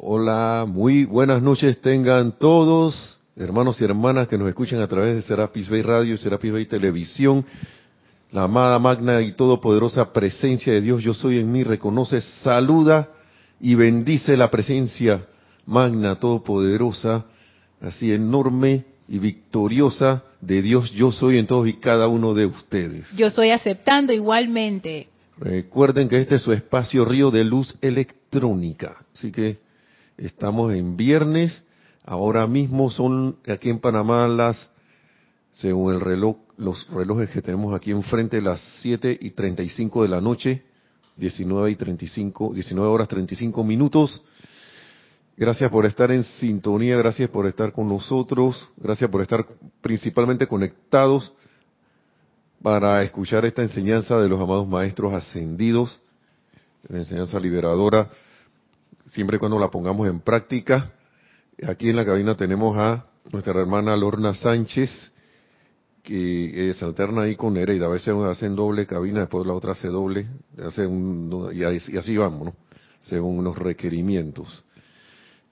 Hola, muy buenas noches tengan todos, hermanos y hermanas que nos escuchan a través de Serapis Bay Radio y Serapis Bay Televisión. La amada, magna y todopoderosa presencia de Dios, yo soy en mí, reconoce, saluda y bendice la presencia magna, todopoderosa, así enorme y victoriosa de Dios, yo soy en todos y cada uno de ustedes. Yo soy aceptando igualmente. Recuerden que este es su espacio río de luz electrónica, así que Estamos en viernes. Ahora mismo son aquí en Panamá las, según el reloj, los relojes que tenemos aquí enfrente, las 7 y 35 de la noche, 19 y 35, 19 horas 35 minutos. Gracias por estar en sintonía, gracias por estar con nosotros, gracias por estar principalmente conectados para escuchar esta enseñanza de los amados maestros ascendidos, la enseñanza liberadora siempre cuando la pongamos en práctica. Aquí en la cabina tenemos a nuestra hermana Lorna Sánchez, que se alterna ahí con Nereida. A veces hacen doble cabina, después la otra hace doble, hace un, y, así, vamos, según los requerimientos.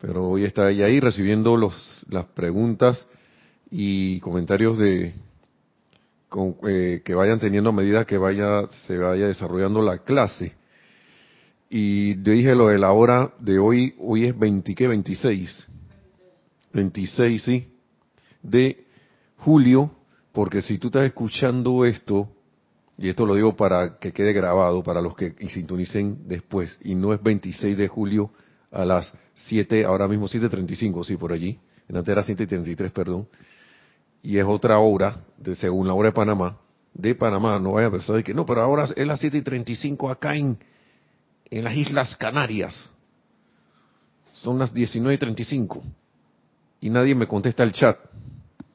Pero hoy está ella ahí recibiendo los, las preguntas y comentarios de eh, que vayan teniendo a medida que vaya se vaya desarrollando la clase. Y dije lo de la hora de hoy, hoy es 20, ¿qué? 26. 26, sí. De julio, porque si tú estás escuchando esto, y esto lo digo para que quede grabado, para los que sintonicen después, y no es 26 de julio a las 7, ahora mismo 7.35, sí, por allí, en antes era 7.33, perdón, y es otra hora, de, según la hora de Panamá, de Panamá, no vaya a pensar de que no, pero ahora es las 7.35 acá en en las Islas Canarias. Son las 19.35 y nadie me contesta el chat.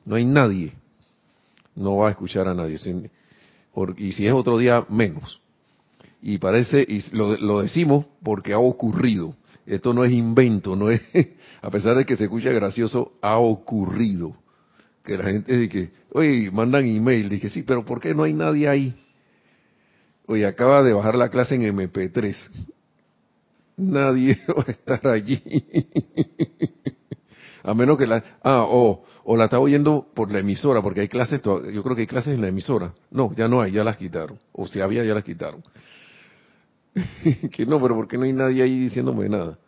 No hay nadie. No va a escuchar a nadie. Y si es otro día, menos. Y parece, y lo, lo decimos porque ha ocurrido. Esto no es invento, no es, a pesar de que se escucha gracioso, ha ocurrido. Que la gente dice que, oye, mandan email, dije, sí, pero ¿por qué no hay nadie ahí? Oye, acaba de bajar la clase en MP3. Nadie va a estar allí. a menos que la... Ah, o, o la está oyendo por la emisora, porque hay clases, yo creo que hay clases en la emisora. No, ya no hay, ya las quitaron. O si había, ya las quitaron. que no, pero ¿por qué no hay nadie ahí diciéndome nada?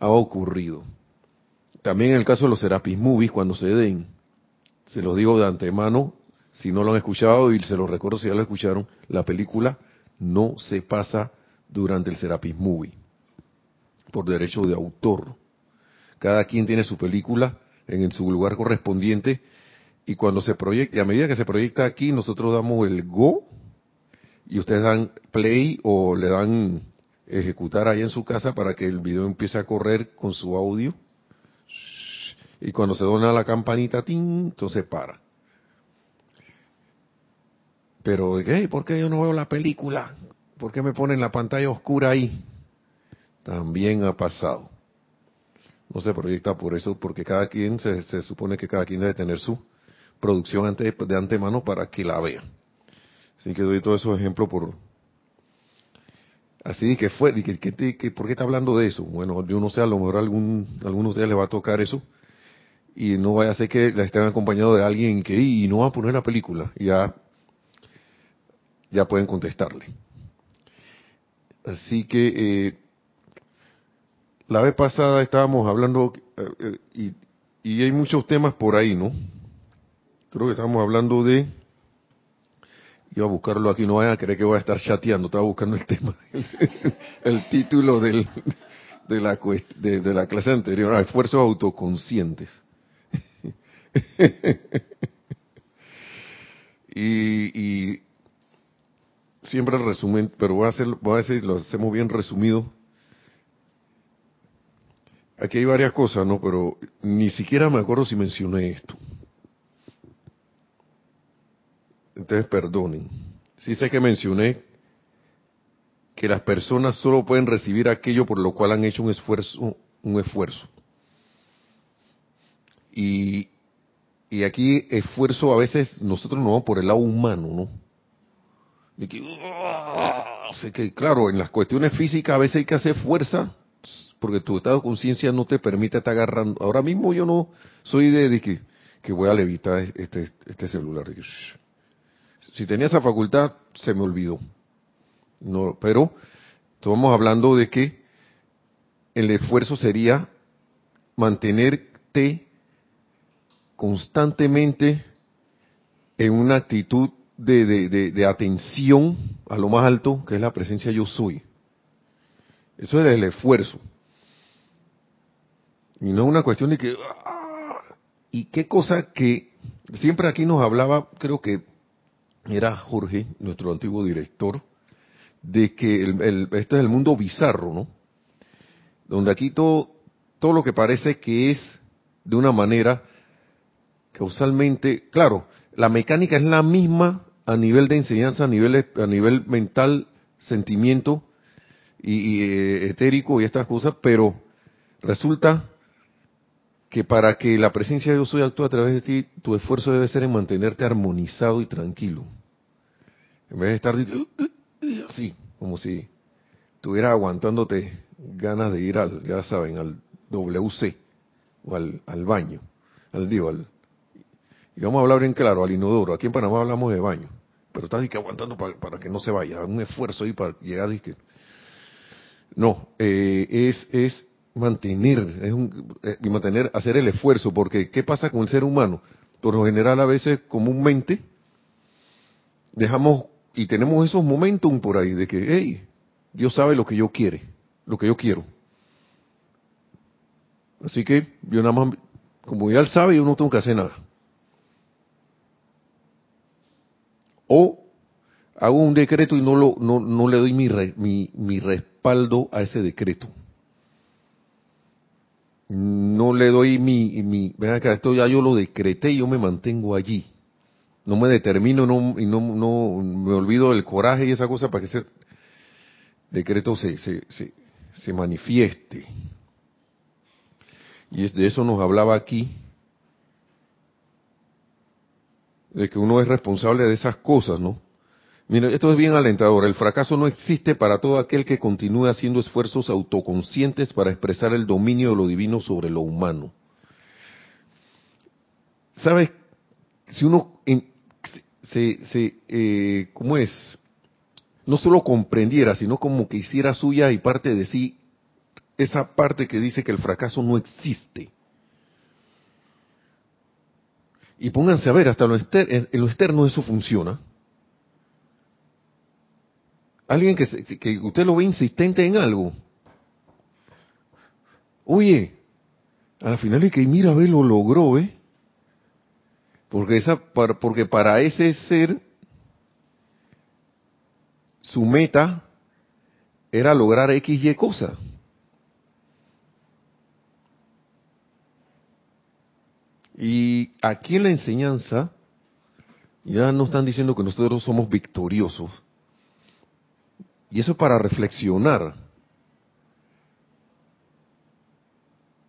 Ha ocurrido. También en el caso de los Serapis Movies, cuando se den, se los digo de antemano, si no lo han escuchado y se los recuerdo si ya lo escucharon, la película no se pasa durante el Serapis Movie por derecho de autor. Cada quien tiene su película en su lugar correspondiente y cuando se proyecta, a medida que se proyecta aquí, nosotros damos el go y ustedes dan play o le dan ejecutar ahí en su casa para que el video empiece a correr con su audio. Y cuando se dona la campanita, ¡ting! entonces para. Pero, ¿qué? ¿por qué yo no veo la película? ¿Por qué me ponen la pantalla oscura ahí? También ha pasado. No se proyecta por eso, porque cada quien, se, supone que cada quien debe tener su producción de antemano para que la vea. Así que doy todos esos ejemplos por... Así que fue, que, que, ¿por qué está hablando de eso? Bueno, yo no sé, a lo mejor algún, algunos ustedes les va a tocar eso y no vaya a ser que la estén acompañado de alguien que y no va a poner la película. Ya ya pueden contestarle. Así que eh, la vez pasada estábamos hablando, eh, eh, y, hay muchos temas por ahí, ¿no? Creo que estábamos hablando de, iba a buscarlo aquí, no vayan a creer que voy a estar chateando, estaba buscando el tema, el, título del, de, la, clase anterior, ah, esfuerzos autoconscientes. y, y siempre el resumen, pero voy a, hacer, voy a decir, lo hacemos bien resumido. Aquí hay varias cosas, ¿no? Pero ni siquiera me acuerdo si mencioné esto. Entonces, perdonen. Sí sé que mencioné que las personas solo pueden recibir aquello por lo cual han hecho un esfuerzo, un esfuerzo. Y, y aquí esfuerzo a veces nosotros no vamos por el lado humano, ¿no? Que, que, claro, en las cuestiones físicas a veces hay que hacer fuerza porque tu estado de conciencia no te permite estar agarrando. Ahora mismo yo no soy de, que, que, voy a levitar este, este celular. si tenía esa facultad, se me olvidó. No, pero estamos hablando de que el esfuerzo sería mantenerte constantemente en una actitud de, de, atención a lo más alto, que es la presencia yo soy. Eso es el esfuerzo. Y no es una cuestión de que... Ah, y qué cosa que siempre aquí nos hablaba, creo que era Jorge, nuestro antiguo director, de que el, este es el mundo bizarro, ¿no? Donde aquí todo, todo lo que parece que es de una manera causalmente, claro, la mecánica es la misma a nivel de enseñanza, a nivel, a nivel mental, sentimiento y, eh, etérico y estas cosas, pero resulta que para que la presencia de Dios soy actúe a través de ti, tu esfuerzo debe ser en mantenerte armonizado y tranquilo. En vez de estar así, como si estuviera aguantándote ganas de ir al, ya saben, al WC o al, al baño, al digo, al, y vamos a hablar bien claro, al inodoro. Aquí en Panamá hablamos de baño. Pero estás aguantando para, que no se vaya. Un esfuerzo ahí para llegar. No, eh, es, es mantener, es un, eh, mantener, hacer el esfuerzo. Porque, ¿qué pasa con el ser humano? Por lo general, a veces, comúnmente, dejamos y tenemos esos momentos por ahí de que, hey, Dios sabe lo que yo quiere, lo que yo quiero. Así que yo nada más, como ya él sabe, yo no tengo que hacer nada. O hago un decreto y no, lo, no, no le doy mi, mi, mi respaldo a ese decreto. No le doy mi, mi, ven acá, esto ya yo lo decreté y yo me mantengo allí. No me determino no, y no, no me olvido del coraje y esa cosa para que ese decreto se, se, se, se manifieste. Y de eso nos hablaba aquí de que uno es responsable de esas cosas, ¿no? Mira, esto es bien alentador. El fracaso no existe para todo aquel que continúe haciendo esfuerzos autoconscientes para expresar el dominio de lo divino sobre lo humano. ¿Sabes? Si uno se, se eh, ¿cómo es? No solo comprendiera, sino como que hiciera suya y parte de sí esa parte que dice que el fracaso no existe. Y pónganse a ver, hasta lo en lo externo eso funciona. Alguien que, que usted lo ve insistente en algo. Oye, al final es que mira, ve, lo logró, ¿eh? Porque, esa, porque para ese ser, su meta era lograr X y cosa. Y aquí en la enseñanza ya nos están diciendo que nosotros somos victoriosos. Y eso es para reflexionar.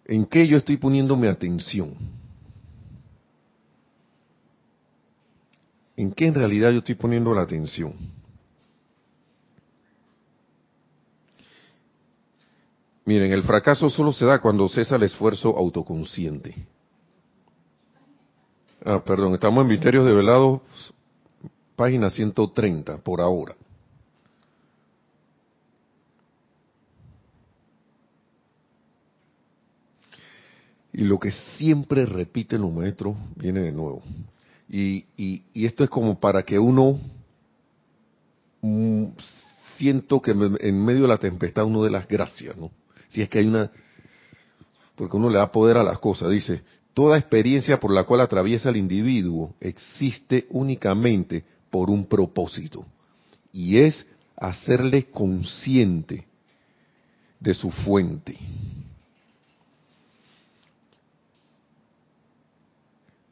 ¿En qué yo estoy poniendo mi atención? ¿En qué en realidad yo estoy poniendo la atención? Miren, el fracaso solo se da cuando cesa el esfuerzo autoconsciente. Ah, perdón, estamos en Misterios de Velado, página 130, por ahora. Y lo que siempre repiten los maestros viene de nuevo. Y, y, esto es como para que uno mm, siento que en medio de la tempestad uno de las gracias, ¿no? Si es que hay una, porque uno le da poder a las cosas, dice, Toda experiencia por la cual atraviesa el individuo existe únicamente por un propósito, y es hacerle consciente de su fuente.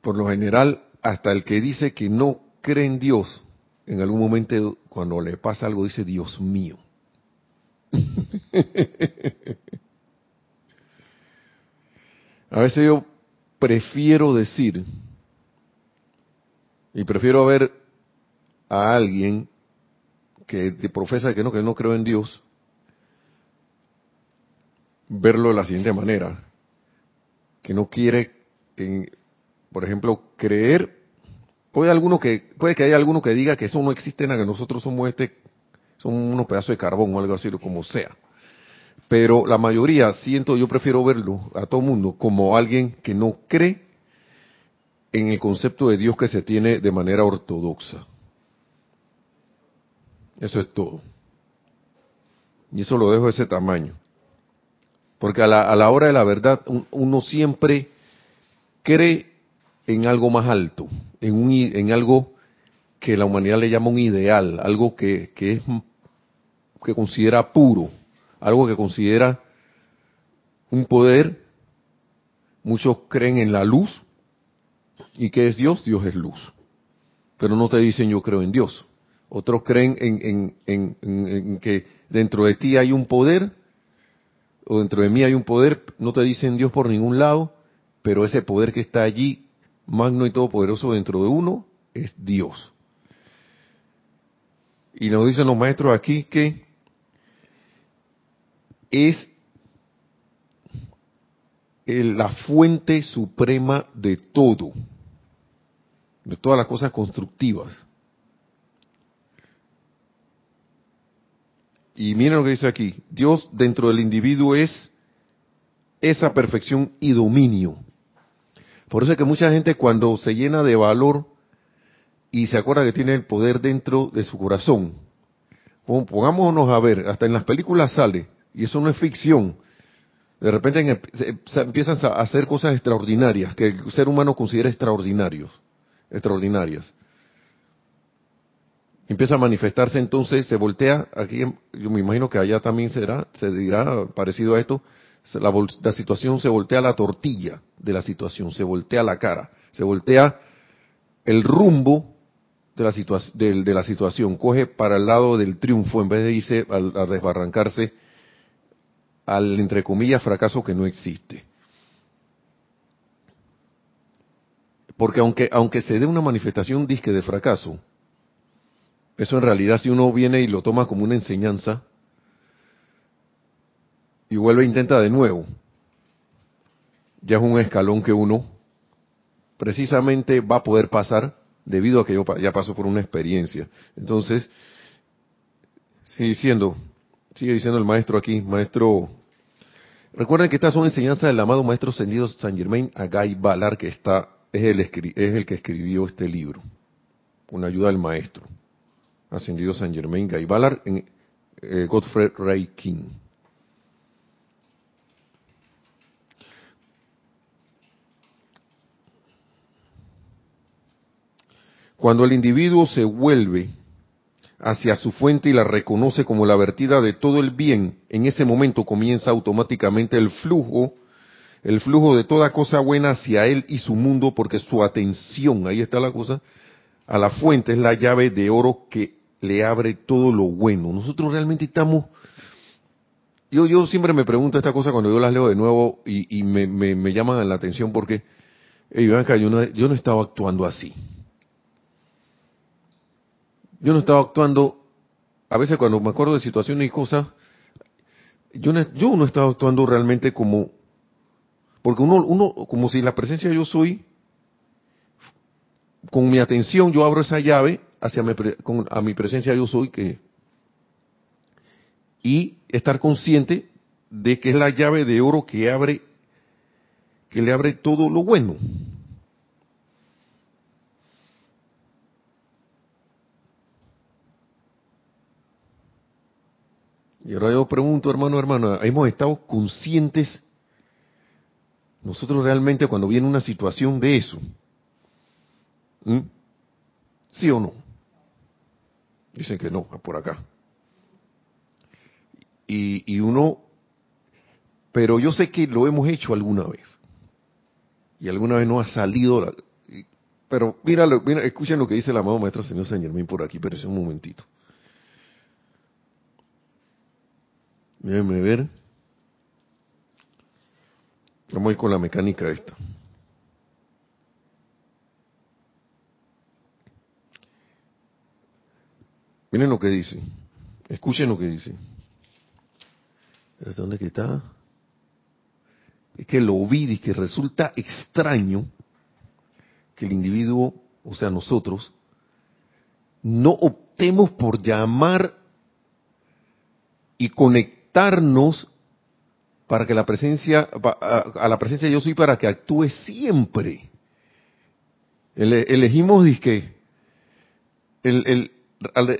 Por lo general, hasta el que dice que no cree en Dios, en algún momento cuando le pasa algo dice, Dios mío. A veces yo prefiero decir, y prefiero ver a alguien que profesa que no, que no creo en Dios, verlo de la siguiente manera, que no quiere, por ejemplo, creer, puede alguno que puede que haya alguno que diga que eso no existe, nada que nosotros somos este, son unos pedazos de carbón o algo así, como sea. Pero la mayoría, siento, yo prefiero verlo a todo mundo como alguien que no cree en el concepto de Dios que se tiene de manera ortodoxa. Eso es todo. Y eso lo dejo de ese tamaño. Porque a la, hora de la verdad uno siempre cree en algo más alto, en, un, en algo que la humanidad le llama un ideal, algo que, que, es, que considera puro, algo que considera un poder. Muchos creen en la luz. ¿Y qué es Dios? Dios es luz. Pero no te dicen yo creo en Dios. Otros creen en, en, que dentro de ti hay un poder, o dentro de mí hay un poder, no te dicen Dios por ningún lado, pero ese poder que está allí, magno y todopoderoso dentro de uno, es Dios. Y nos dicen los maestros aquí que es la fuente suprema de todo, de todas las cosas constructivas. Y miren lo que dice aquí, Dios dentro del individuo es esa perfección y dominio. Por eso es que mucha gente cuando se llena de valor y se acuerda que tiene el poder dentro de su corazón, pongámonos a ver, hasta en las películas sale, y eso no es ficción, de repente empiezan a hacer cosas extraordinarias, que el ser humano considera extraordinarios, extraordinarias. Empieza a manifestarse entonces, se voltea, aquí yo me imagino que allá también será, se dirá parecido a esto, la, situación se voltea la tortilla de la situación, se voltea la cara, se voltea el rumbo de la, de, la situación, coge para el lado del triunfo en vez de irse a, desbarrancarse al, entre comillas, fracaso que no existe. Porque aunque, aunque se dé una manifestación disque de fracaso, eso en realidad si uno viene y lo toma como una enseñanza y vuelve e intenta de nuevo, ya es un escalón que uno precisamente va a poder pasar debido a que yo ya pasó por una experiencia. Entonces, sigue diciendo, sigue diciendo el maestro aquí, maestro, recuerden que estas son enseñanzas del amado maestro ascendido San Germain Agay Balar, que está, es el, es el que escribió este libro, con ayuda del maestro ascendido San Germain Guy en eh, Godfrey Ray King. Cuando el individuo se vuelve hacia su fuente y la reconoce como la vertida de todo el bien, en ese momento comienza automáticamente el flujo, el flujo de toda cosa buena hacia él y su mundo, porque su atención, ahí está la cosa, a la fuente es la llave de oro que le abre todo lo bueno. Nosotros realmente estamos... Yo, yo siempre me pregunto esta cosa cuando yo las leo de nuevo y, me, me, llaman la atención porque, hey, yo no, yo no estaba actuando así. Yo no estaba actuando, a veces cuando me acuerdo de situaciones y cosas, yo no, yo no estaba actuando realmente como, porque uno, uno, como si la presencia yo soy, con mi atención yo abro esa llave hacia mi, a mi presencia yo soy que y estar consciente de que es la llave de oro que abre que le abre todo lo bueno. Y ahora yo pregunto, hermano, hermana, ¿hemos estado conscientes nosotros realmente cuando viene una situación de eso? ¿Mm? ¿Sí o no? Dicen que no, por acá. Y, uno, pero yo sé que lo hemos hecho alguna vez. Y alguna vez no ha salido. pero mira, mira, escuchen lo que dice el amado maestro señor San Germán por aquí, pero es un momentito. Déjenme ver. Vamos a ir con la mecánica esta. Miren lo que dice. Escuchen lo que dice. ¿Dónde que está? es que lo vi y que resulta extraño que el individuo, o sea, nosotros, no optemos por llamar y conectarnos para que la presencia, a la presencia yo soy para que actúe siempre. elegimos disque el, el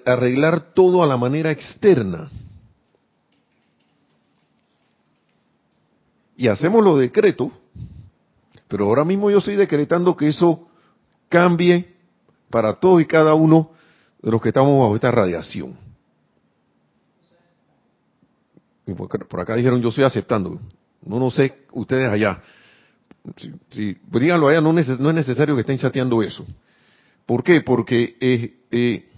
arreglar todo a la manera externa. Y hacemos los decretos, pero ahora mismo yo estoy decretando que eso cambie para todos y cada uno de los que estamos bajo esta radiación. Por acá dijeron, yo estoy aceptando. No, no sé, ustedes allá. Si, pues díganlo allá, no, no, es necesario que estén chateando eso. ¿Por qué? Porque eh,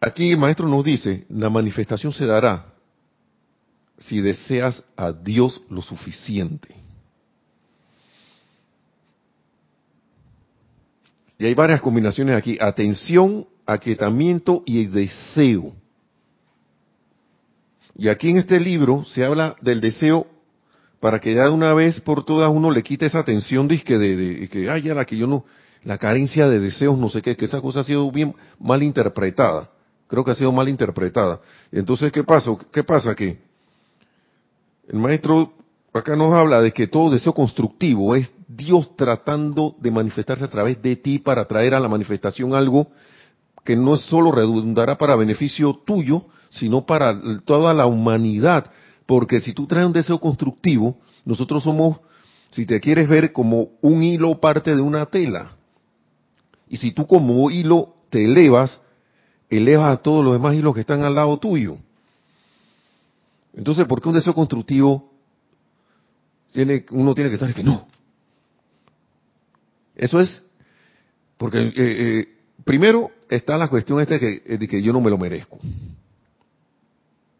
aquí el maestro nos dice, la manifestación se dará si deseas a Dios lo suficiente. Y hay varias combinaciones aquí. Atención, aquietamiento y deseo. Y aquí en este libro se habla del deseo para que ya de una vez por todas uno le quite esa atención de, de, que, ay, ya la que yo no, la carencia de deseos, no sé qué, que esa cosa ha sido bien mal interpretada. Creo que ha sido mal interpretada. Entonces, ¿qué pasa? ¿Qué pasa? Que el maestro acá nos habla de que todo deseo constructivo es Dios tratando de manifestarse a través de ti para traer a la manifestación algo que no solo redundará para beneficio tuyo, sino para toda la humanidad. Porque si tú traes un deseo constructivo, nosotros somos, si te quieres ver, como un hilo parte de una tela. Y si tú como hilo te elevas, elevas a todos los demás hilos que están al lado tuyo. Entonces, ¿por qué un deseo constructivo tiene, uno tiene que estar que no? Eso es porque eh, eh, primero está la cuestión esta de que, yo no me lo merezco.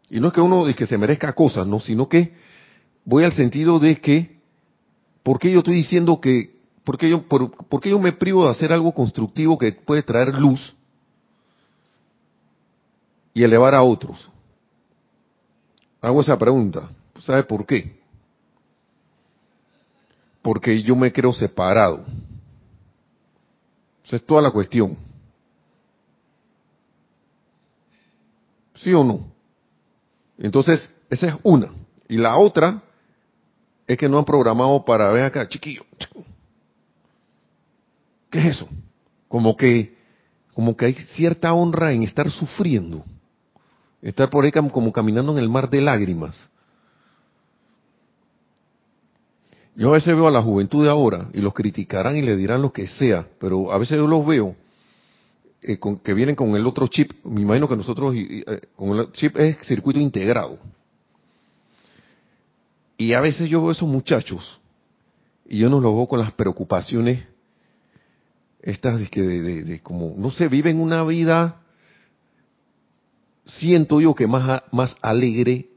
Y no es que uno de que se merezca cosas, no, sino que voy al sentido de que, ¿por qué yo estoy diciendo que, por qué yo, por, por qué yo me privo de hacer algo constructivo que puede traer luz y elevar a otros? Hago esa pregunta. ¿Sabe por qué? Porque yo me creo separado. Esa es toda la cuestión. ¿Sí o no? Entonces, esa es una. Y la otra es que no han programado para ver acá, chiquillo. ¿Qué es eso? Como que, como que hay cierta honra en estar sufriendo. Estar por ahí como caminando en el mar de lágrimas. Yo a veces veo a la juventud de ahora y los criticarán y le dirán lo que sea, pero a veces yo los veo eh, que vienen con el otro chip. Me imagino que nosotros, eh, con el chip es circuito integrado. Y a veces yo veo a esos muchachos y yo no los veo con las preocupaciones estas de, de, de como, no sé, viven una vida siento yo que más, más alegre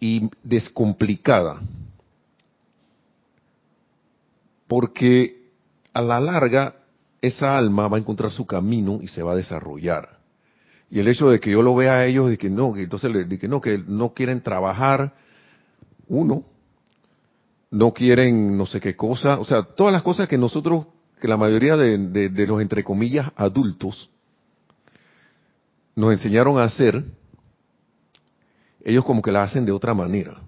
y descomplicada. Porque a la larga esa alma va a encontrar su camino y se va a desarrollar. Y el hecho de que yo lo vea a ellos de que no, que entonces de no, que no quieren trabajar, uno, no quieren no sé qué cosa, o sea, todas las cosas que nosotros, que la mayoría de, de los entre comillas adultos, nos enseñaron a hacer, ellos como que la hacen de otra manera,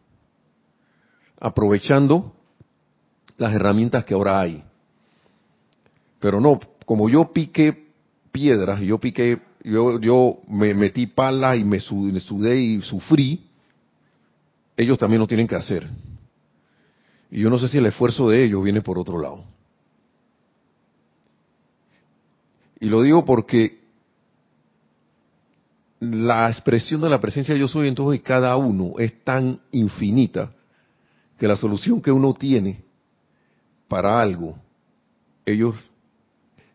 aprovechando las herramientas que ahora hay. Pero no, como yo piqué piedras, yo piqué, yo, yo me metí pala y me sudé y sufrí, ellos también lo tienen que hacer. Y yo no sé si el esfuerzo de ellos viene por otro lado. Y lo digo porque la expresión de la presencia de yo soy en todos y cada uno es tan infinita que la solución que uno tiene para algo, ellos,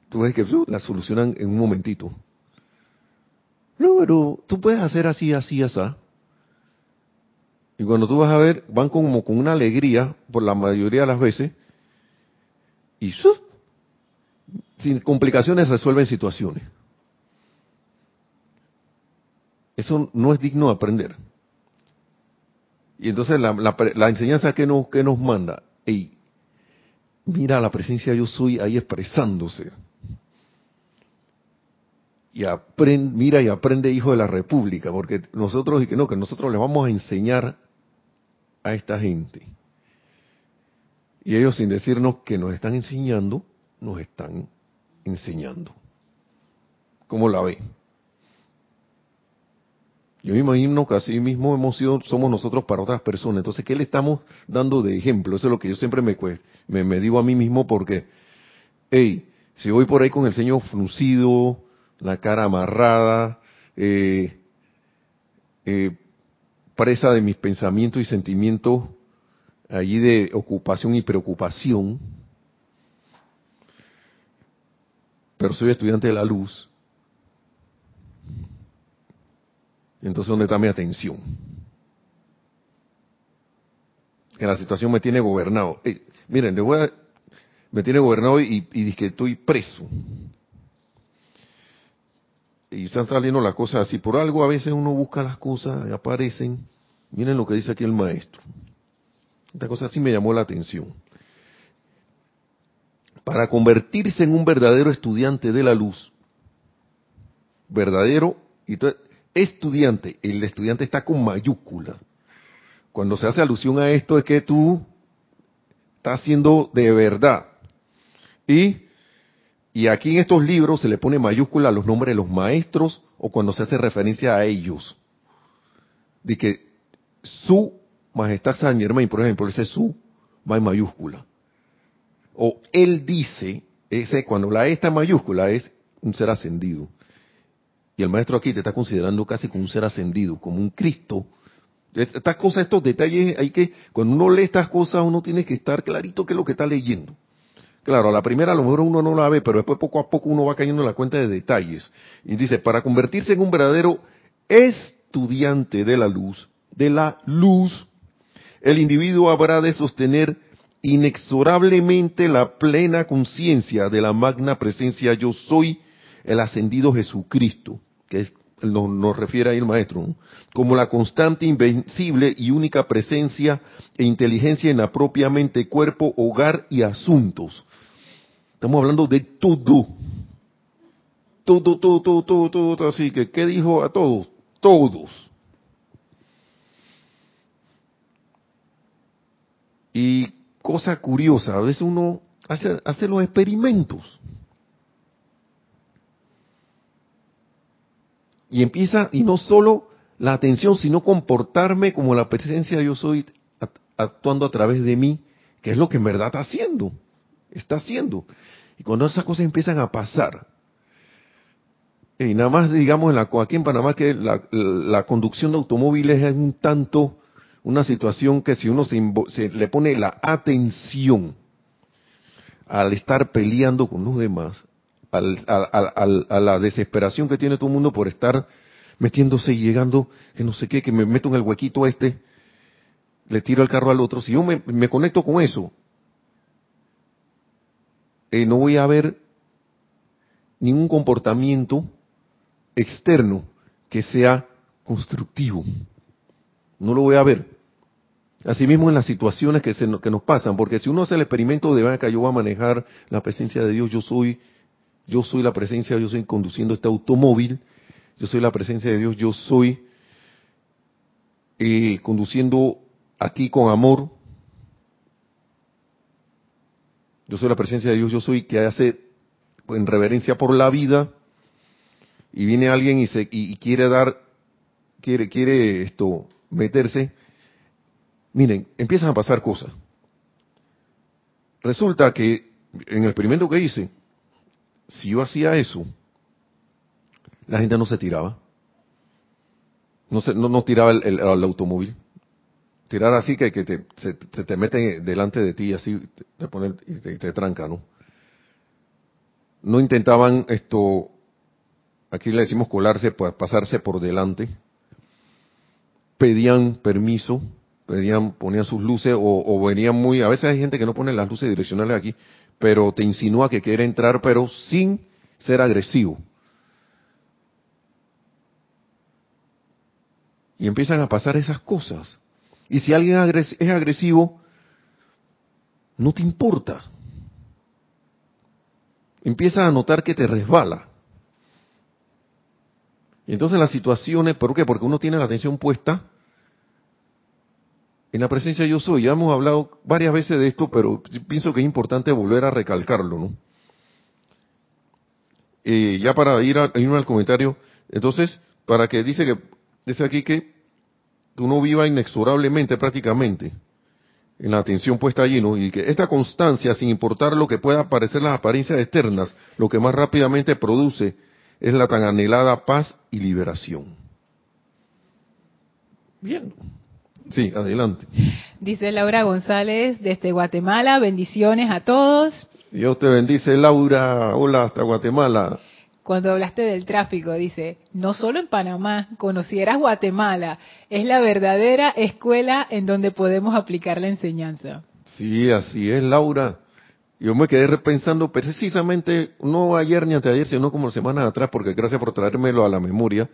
tú ves que uh, la solucionan en un momentito. No, pero tú puedes hacer así, así, así. Y cuando tú vas a ver, van como con una alegría, por la mayoría de las veces, y sin complicaciones resuelven situaciones. Eso no es digno de aprender. Y entonces la, la, enseñanza que nos, que nos manda, hey, mira la presencia yo soy ahí expresándose. Y aprende, mira y aprende hijo de la república, porque nosotros, y que no, que nosotros les vamos a enseñar a esta gente. Y ellos sin decirnos que nos están enseñando, nos están enseñando. ¿Cómo la ve? Yo me imagino que así mismo hemos sido, somos nosotros para otras personas. Entonces, ¿qué le estamos dando de ejemplo? Eso es lo que yo siempre me, me, me digo a mí mismo porque, hey, si voy por ahí con el ceño fruncido, la cara amarrada, eh, eh, presa de mis pensamientos y sentimientos allí de ocupación y preocupación, pero soy estudiante de la luz, entonces ¿dónde está mi atención? Que la situación me tiene gobernado. Eh, miren, me tiene gobernado y, y, que estoy preso. Y están saliendo las cosas así. Por algo a veces uno busca las cosas y aparecen. Miren lo que dice aquí el maestro. Esta cosa sí me llamó la atención. Para convertirse en un verdadero estudiante de la luz, verdadero, y estudiante, el estudiante está con mayúscula. Cuando se hace alusión a esto es que tú estás haciendo de verdad. Y, y aquí en estos libros se le pone mayúscula los nombres de los maestros o cuando se hace referencia a ellos. De que su majestad San Germain, por ejemplo, ese su va en mayúscula. O él dice, ese cuando la E está en mayúscula es un ser ascendido. Y el maestro aquí te está considerando casi como un ser ascendido, como un Cristo. Estas cosas, estos detalles, hay que, cuando uno lee estas cosas, uno tiene que estar clarito qué es lo que está leyendo. Claro, a la primera a lo mejor uno no la ve, pero después poco a poco uno va cayendo en la cuenta de detalles. Y dice, para convertirse en un verdadero estudiante de la luz, de la luz, el individuo habrá de sostener inexorablemente la plena conciencia de la magna presencia yo soy, el ascendido Jesucristo que nos, refiere ahí el maestro, como la constante, invencible y única presencia e inteligencia en la propia mente, cuerpo, hogar y asuntos. Estamos hablando de todo. Todo, todo, todo, todo, todo, así que, ¿qué dijo a todos? Todos. Y cosa curiosa, a veces uno hace, hace los experimentos. Y empieza, y no solo la atención, sino comportarme como la presencia yo soy actuando a través de mí, que es lo que en verdad está haciendo, está haciendo. Y cuando esas cosas empiezan a pasar, y nada más digamos en la, aquí en Panamá que la, conducción de automóviles es un tanto una situación que si uno se, le pone la atención al estar peleando con los demás, a la desesperación que tiene todo el mundo por estar metiéndose y llegando, que no sé qué, que me meto en el huequito este, le tiro el carro al otro. Si yo me, conecto con eso, eh, no voy a ver ningún comportamiento externo que sea constructivo. No lo voy a ver. Asimismo en las situaciones que, se, que nos pasan, porque si uno hace el experimento de, que yo voy a manejar la presencia de Dios, yo soy yo soy la presencia Dios, soy conduciendo este automóvil, yo soy la presencia de Dios, yo soy eh, conduciendo aquí con amor, yo soy la presencia de Dios, yo soy que hace en reverencia por la vida, y viene alguien y, se, y quiere dar, quiere, quiere esto, meterse, miren, empiezan a pasar cosas. Resulta que en el experimento que hice, si yo hacía eso, la gente no se tiraba. No se no, tiraba el, automóvil. Tirar así que, que te, se, te mete delante de ti así te pone y te, tranca, ¿no? No intentaban esto, aquí le decimos colarse, pues pasarse por delante. Pedían permiso, pedían, ponían sus luces o, o, venían muy, a veces hay gente que no pone las luces direccionales aquí, pero te insinúa que quiere entrar, pero sin ser agresivo. Y empiezan a pasar esas cosas. Y si alguien es agresivo, no te importa. Empieza a notar que te resbala. Y entonces las situaciones, ¿por qué? Porque uno tiene la atención puesta en la presencia yo soy. Ya hemos hablado varias veces de esto, pero pienso que es importante volver a recalcarlo, ¿no? Eh, ya para ir, a, irme al comentario, entonces, para que dice que, dice aquí que uno viva inexorablemente prácticamente en la atención puesta allí, ¿no? Y que esta constancia, sin importar lo que pueda parecer las apariencias externas, lo que más rápidamente produce es la tan anhelada paz y liberación. Bien. Sí, adelante. Dice Laura González desde Guatemala, bendiciones a todos. Dios te bendice, Laura. Hola, hasta Guatemala cuando hablaste del tráfico, dice, no solo en Panamá, conocieras Guatemala, es la verdadera escuela en donde podemos aplicar la enseñanza. Sí, así es, Laura. Yo me quedé repensando precisamente, no ayer ni antes de ayer, sino como semanas atrás, porque gracias por traérmelo a la memoria.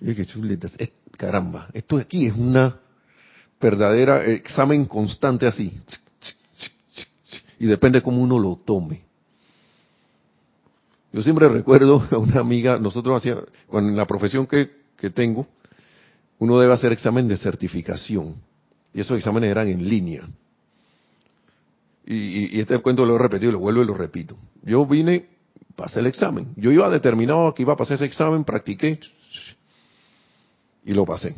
Y dije, chuletas, caramba, esto aquí es una verdadera examen constante así. Y depende cómo uno lo tome. Yo siempre recuerdo a una amiga, nosotros hacíamos, en la profesión que, que tengo, uno debe hacer examen de certificación. Y esos exámenes eran en línea. Y, este cuento lo he repetido, lo vuelvo y lo repito. Yo vine, pasé el examen. Yo iba determinado que iba a pasar ese examen, practiqué y lo pasé.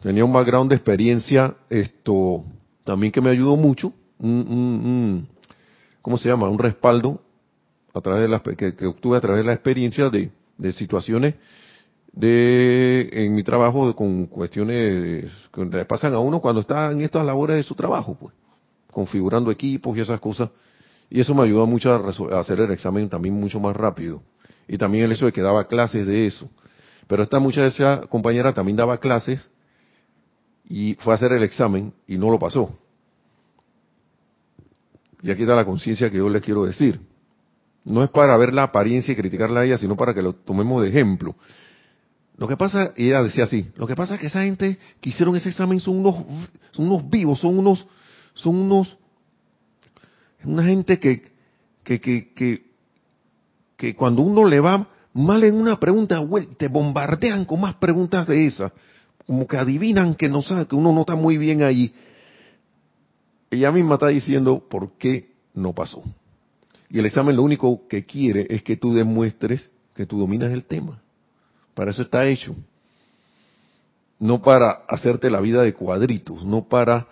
Tenía un background de experiencia, esto también que me ayudó mucho, ¿cómo se llama? Un respaldo a través de la, que, obtuve a través de la experiencia de, situaciones de en mi trabajo con cuestiones que le pasan a uno cuando está en estas labores de su trabajo, pues, configurando equipos y esas cosas. Y eso me ayudó mucho a, hacer el examen también mucho más rápido. Y también el hecho de que daba clases de eso. Pero esta mucha esa compañera también daba clases y fue a hacer el examen y no lo pasó. Y aquí está la conciencia que yo le quiero decir. No es para ver la apariencia y criticarla a ella, sino para que lo tomemos de ejemplo. Lo que pasa, y ella decía así, lo que pasa es que esa gente que hicieron ese examen son unos, son unos vivos, son unos, son unos, una gente que, que, que, que, que cuando uno le va mal en una pregunta, te bombardean con más preguntas de esas, como que adivinan que no sabe, que uno no está muy bien ahí ella misma está diciendo por qué no pasó. Y el examen lo único que quiere es que tú demuestres que tú dominas el tema. Para eso está hecho. No para hacerte la vida de cuadritos, no para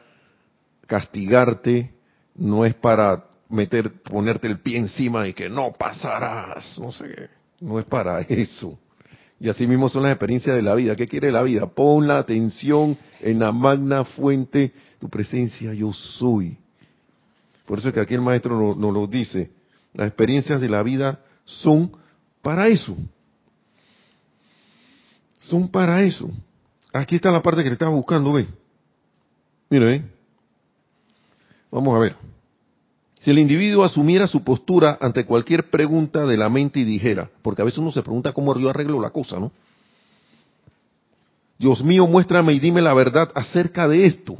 castigarte, no es para meter, ponerte el pie encima y que no pasarás, no sé, no es para eso. Y así mismo son las experiencias de la vida. ¿Qué quiere la vida? Pon la atención en la magna fuente tu presencia yo soy. Por eso es que aquí el maestro nos, lo dice, las experiencias de la vida son para eso. Son para eso. Aquí está la parte que le estaba buscando, ve. Mire, ¿eh? Vamos a ver. Si el individuo asumiera su postura ante cualquier pregunta de la mente y dijera, porque a veces uno se pregunta cómo yo arreglo la cosa, ¿no? Dios mío, muéstrame y dime la verdad acerca de esto.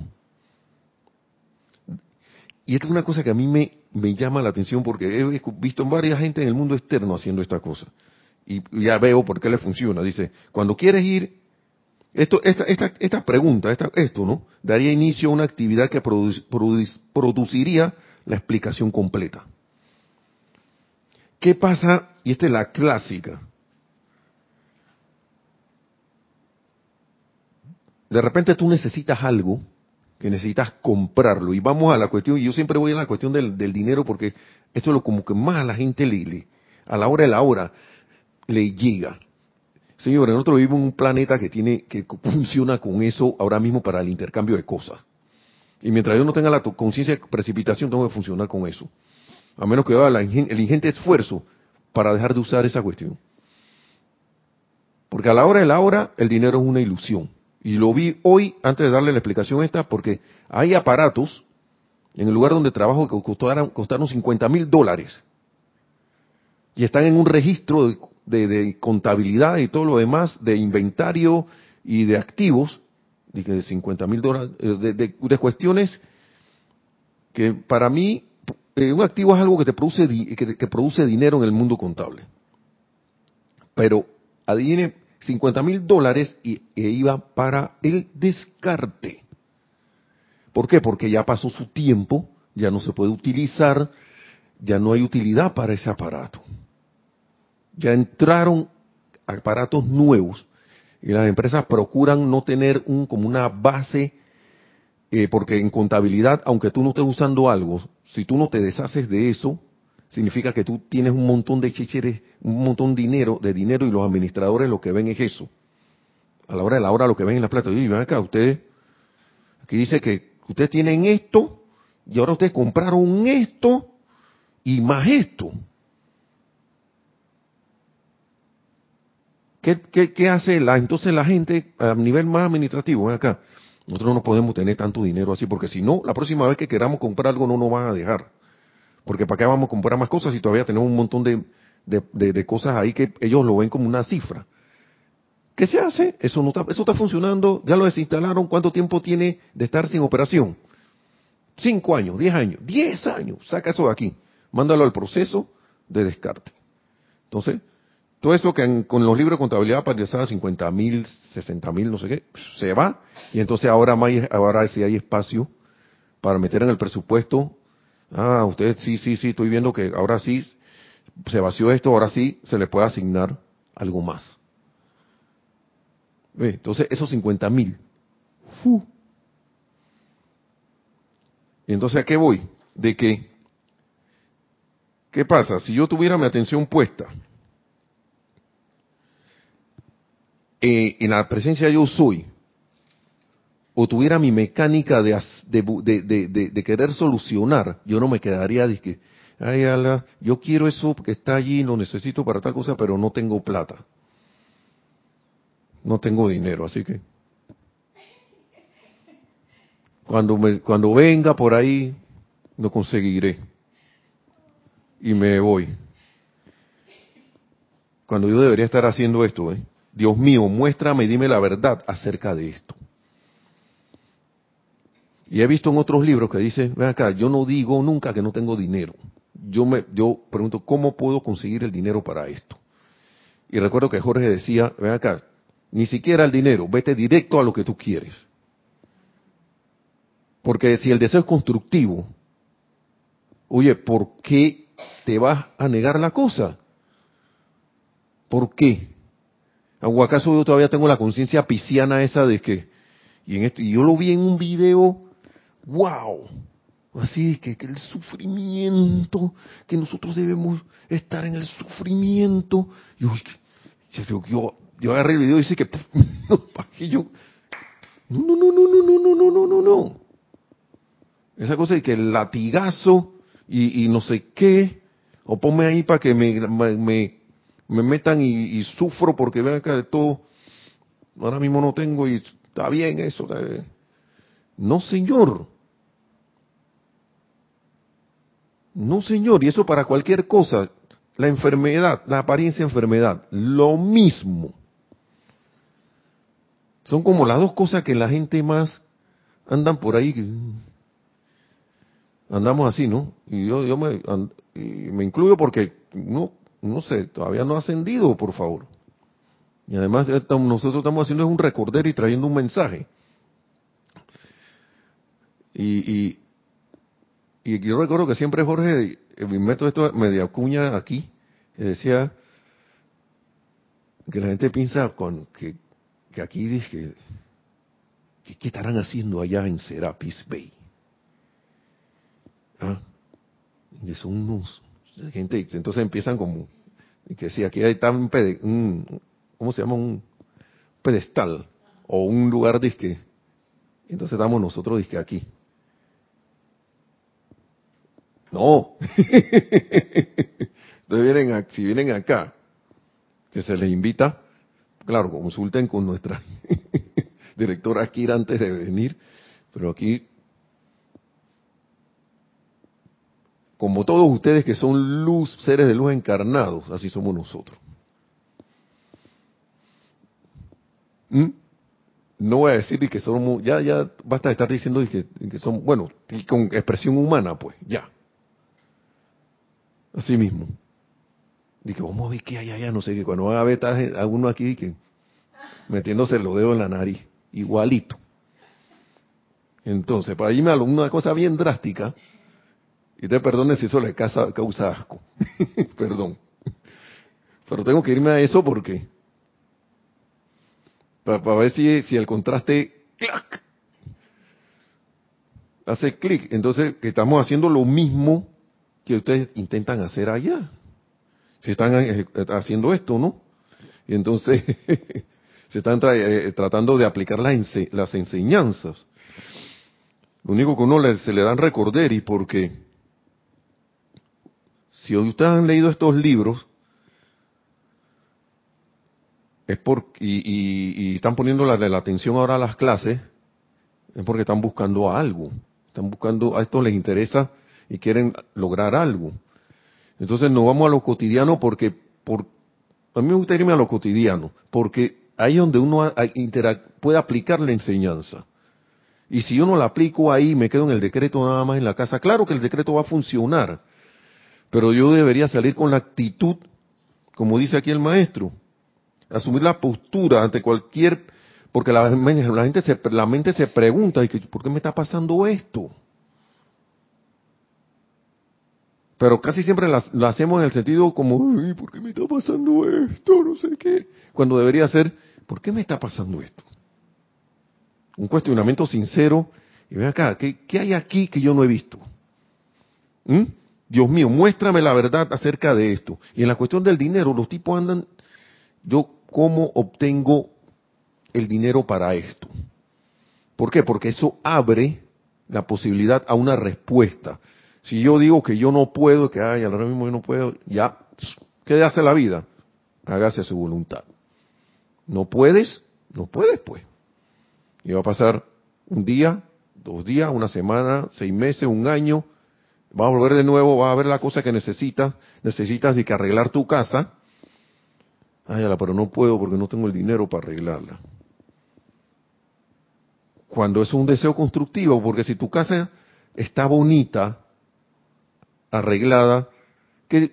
Y esta es una cosa que a mí me, me llama la atención porque he visto varias gente en el mundo externo haciendo esta cosa. Y ya veo por qué le funciona. Dice, cuando quieres ir, esto, esta, esta, esta pregunta, esta, esto, ¿no? Daría inicio a una actividad que produciría la explicación completa. ¿Qué pasa? Y esta es la clásica. De repente tú necesitas algo que necesitas comprarlo. Y vamos a la cuestión, y yo siempre voy a la cuestión del, dinero porque esto es lo como que más a la gente le, a la hora de la hora, le llega. Señores, nosotros vivimos en un planeta que tiene, que funciona con eso ahora mismo para el intercambio de cosas. Y mientras yo no tenga la conciencia de precipitación, tengo que funcionar con eso. A menos que haga el ingente esfuerzo para dejar de usar esa cuestión. Porque a la hora de la hora, el dinero es una ilusión. Y lo vi hoy, antes de darle la explicación esta, porque hay aparatos en el lugar donde trabajo que costaron, costaron 50 mil dólares. Y están en un registro de, contabilidad y todo lo demás, de inventario y de activos, de, de 50 mil dólares, eh, de cuestiones que para mí eh, un activo es algo que te produce que, que, produce dinero en el mundo contable. Pero adivine 50 mil dólares y, e iba para el descarte. ¿Por qué? Porque ya pasó su tiempo, ya no se puede utilizar, ya no hay utilidad para ese aparato. Ya entraron aparatos nuevos y las empresas procuran no tener un como una base eh, porque en contabilidad, aunque tú no estés usando algo, si tú no te deshaces de eso, significa que tú tienes un montón de chicheres, un montón de dinero, de dinero y los administradores lo que ven es eso. A la hora de la hora lo que ven en la plata. Y ven acá, ustedes, aquí dice que ustedes tienen esto y ahora ustedes compraron esto y más esto. ¿Qué, qué, qué hace la, entonces la gente a nivel más administrativo? Ven acá nosotros no podemos tener tanto dinero así, porque si no, la próxima vez que queramos comprar algo no nos van a dejar. Porque ¿para qué vamos a comprar más cosas si todavía tenemos un montón de, de, cosas ahí que ellos lo ven como una cifra? ¿Qué se hace? Eso no está, eso está funcionando, ya lo desinstalaron. ¿Cuánto tiempo tiene de estar sin operación? Cinco años, diez años, diez años. Saca eso de aquí, mándalo al proceso de descarte. Entonces, todo eso que con los libros de contabilidad para a 50 mil, 60 mil, no sé qué, se va. Y entonces ahora, ahora sí hay espacio para meter en el presupuesto. Ah, usted sí, sí, sí, estoy viendo que ahora sí se vació esto, ahora sí se le puede asignar algo más. Entonces, esos 50 mil. Entonces, ¿a qué voy? De que, ¿qué pasa? Si yo tuviera mi atención puesta eh, en la presencia yo soy, o tuviera mi mecánica de, de, de, querer solucionar, yo no me quedaría de que, ay, ala, yo quiero eso porque está allí, lo necesito para tal cosa, pero no tengo plata. No tengo dinero, así que. Cuando, me, cuando venga por ahí, lo conseguiré. Y me voy. Cuando yo debería estar haciendo esto, ¿eh? Dios mío, muéstrame y dime la verdad acerca de esto. Y he visto en otros libros que dice, ven acá, yo no digo nunca que no tengo dinero. Yo me, yo pregunto, ¿cómo puedo conseguir el dinero para esto? Y recuerdo que Jorge decía, ven acá, ni siquiera el dinero, vete directo a lo que tú quieres. Porque si el deseo es constructivo, oye, ¿por qué te vas a negar la cosa? ¿Por qué? ¿O acaso yo todavía tengo la conciencia pisciana esa de que, y, en esto, y yo lo vi en un video, wow, así que, que el sufrimiento, que nosotros debemos estar en el sufrimiento. Yo, yo, yo, yo agarré el video y dice que, yo, no, no, no, no, no, no, no, no, no, no, no. Esa cosa de que el latigazo y, y no sé qué, o ponme ahí para que me, me me metan y, sufro porque ven acá de todo, ahora mismo no tengo y está bien eso. No, señor. No, señor, y eso para cualquier cosa. La enfermedad, la apariencia de enfermedad, lo mismo. Son como las dos cosas que la gente más andan por ahí. Andamos así, ¿no? Y yo, yo me, me incluyo porque no no sé, todavía no ha ascendido, por favor. Y además nosotros estamos haciendo un recorder y trayendo un mensaje. Y, y, y yo recuerdo que siempre Jorge, mi método esto media cuña aquí, que decía que la gente piensa con que, que aquí dije, que, ¿qué estarán haciendo allá en Serapis Bay? ¿Ah? Y son unos gente, entonces empiezan como, que si aquí hay tan un, ¿cómo se llama? Un pedestal o un lugar disque. Entonces estamos nosotros disque aquí. No. Entonces vienen, si vienen acá, que se les invita, claro, consulten con nuestra directora aquí antes de venir, pero aquí como todos ustedes que son luz, seres de luz encarnados, así somos nosotros. ¿Mm? No voy a decir que somos, ya, ya basta de estar diciendo que, que son, bueno, con expresión humana, pues, ya. Así mismo. Dije, vamos a ver qué hay allá, no sé qué. Cuando va a ver aquí que metiéndose los dedos en la nariz, igualito. Entonces, para irme a una cosa bien drástica, y te perdone si eso le causa, asco, perdón. Pero tengo que irme a eso porque, para, ver si, si el contraste, ¡clac! hace clic. Entonces, que estamos haciendo lo mismo que ustedes intentan hacer allá. Si están eh, haciendo esto, ¿no? Y entonces se están eh, tratando de aplicar las, enseñanzas. Lo único que uno se le dan y porque si ustedes han leído estos libros es porque y, están poniendo la, la atención ahora a las clases es porque están buscando algo, están buscando a esto les interesa y quieren lograr algo. Entonces nos vamos a lo cotidiano porque, por, a mí me gusta irme a lo cotidiano, porque ahí es donde uno puede aplicar la enseñanza. Y si yo no la aplico ahí, me quedo en el decreto nada más en la casa. Claro que el decreto va a funcionar, pero yo debería salir con la actitud, como dice aquí el maestro, asumir la postura ante cualquier, porque la, la gente se, la mente se pregunta, ¿por qué me está pasando esto? Pero casi siempre lo hacemos en el sentido como, Ay, ¿por qué me está pasando esto? No sé qué. Cuando debería ser, ¿por qué me está pasando esto? Un cuestionamiento sincero. Y ven acá, ¿qué, hay aquí que yo no he visto? ¿Mm? Dios mío, muéstrame la verdad acerca de esto. Y en la cuestión del dinero, los tipos andan, yo cómo obtengo el dinero para esto. ¿Por qué? Porque eso abre la posibilidad a una respuesta. Si yo digo que yo no puedo, que ay, ahora mismo yo no puedo, ya, ¿qué hace la vida? Hágase su voluntad. No puedes, no puedes, pues. Y va a pasar un día, dos días, una semana, seis meses, un año. Va a volver de nuevo, va a ver la cosa que necesitas. Necesitas de que arreglar tu casa. Ay, pero no puedo porque no tengo el dinero para arreglarla. Cuando es un deseo constructivo, porque si tu casa está bonita, arreglada, ¿qué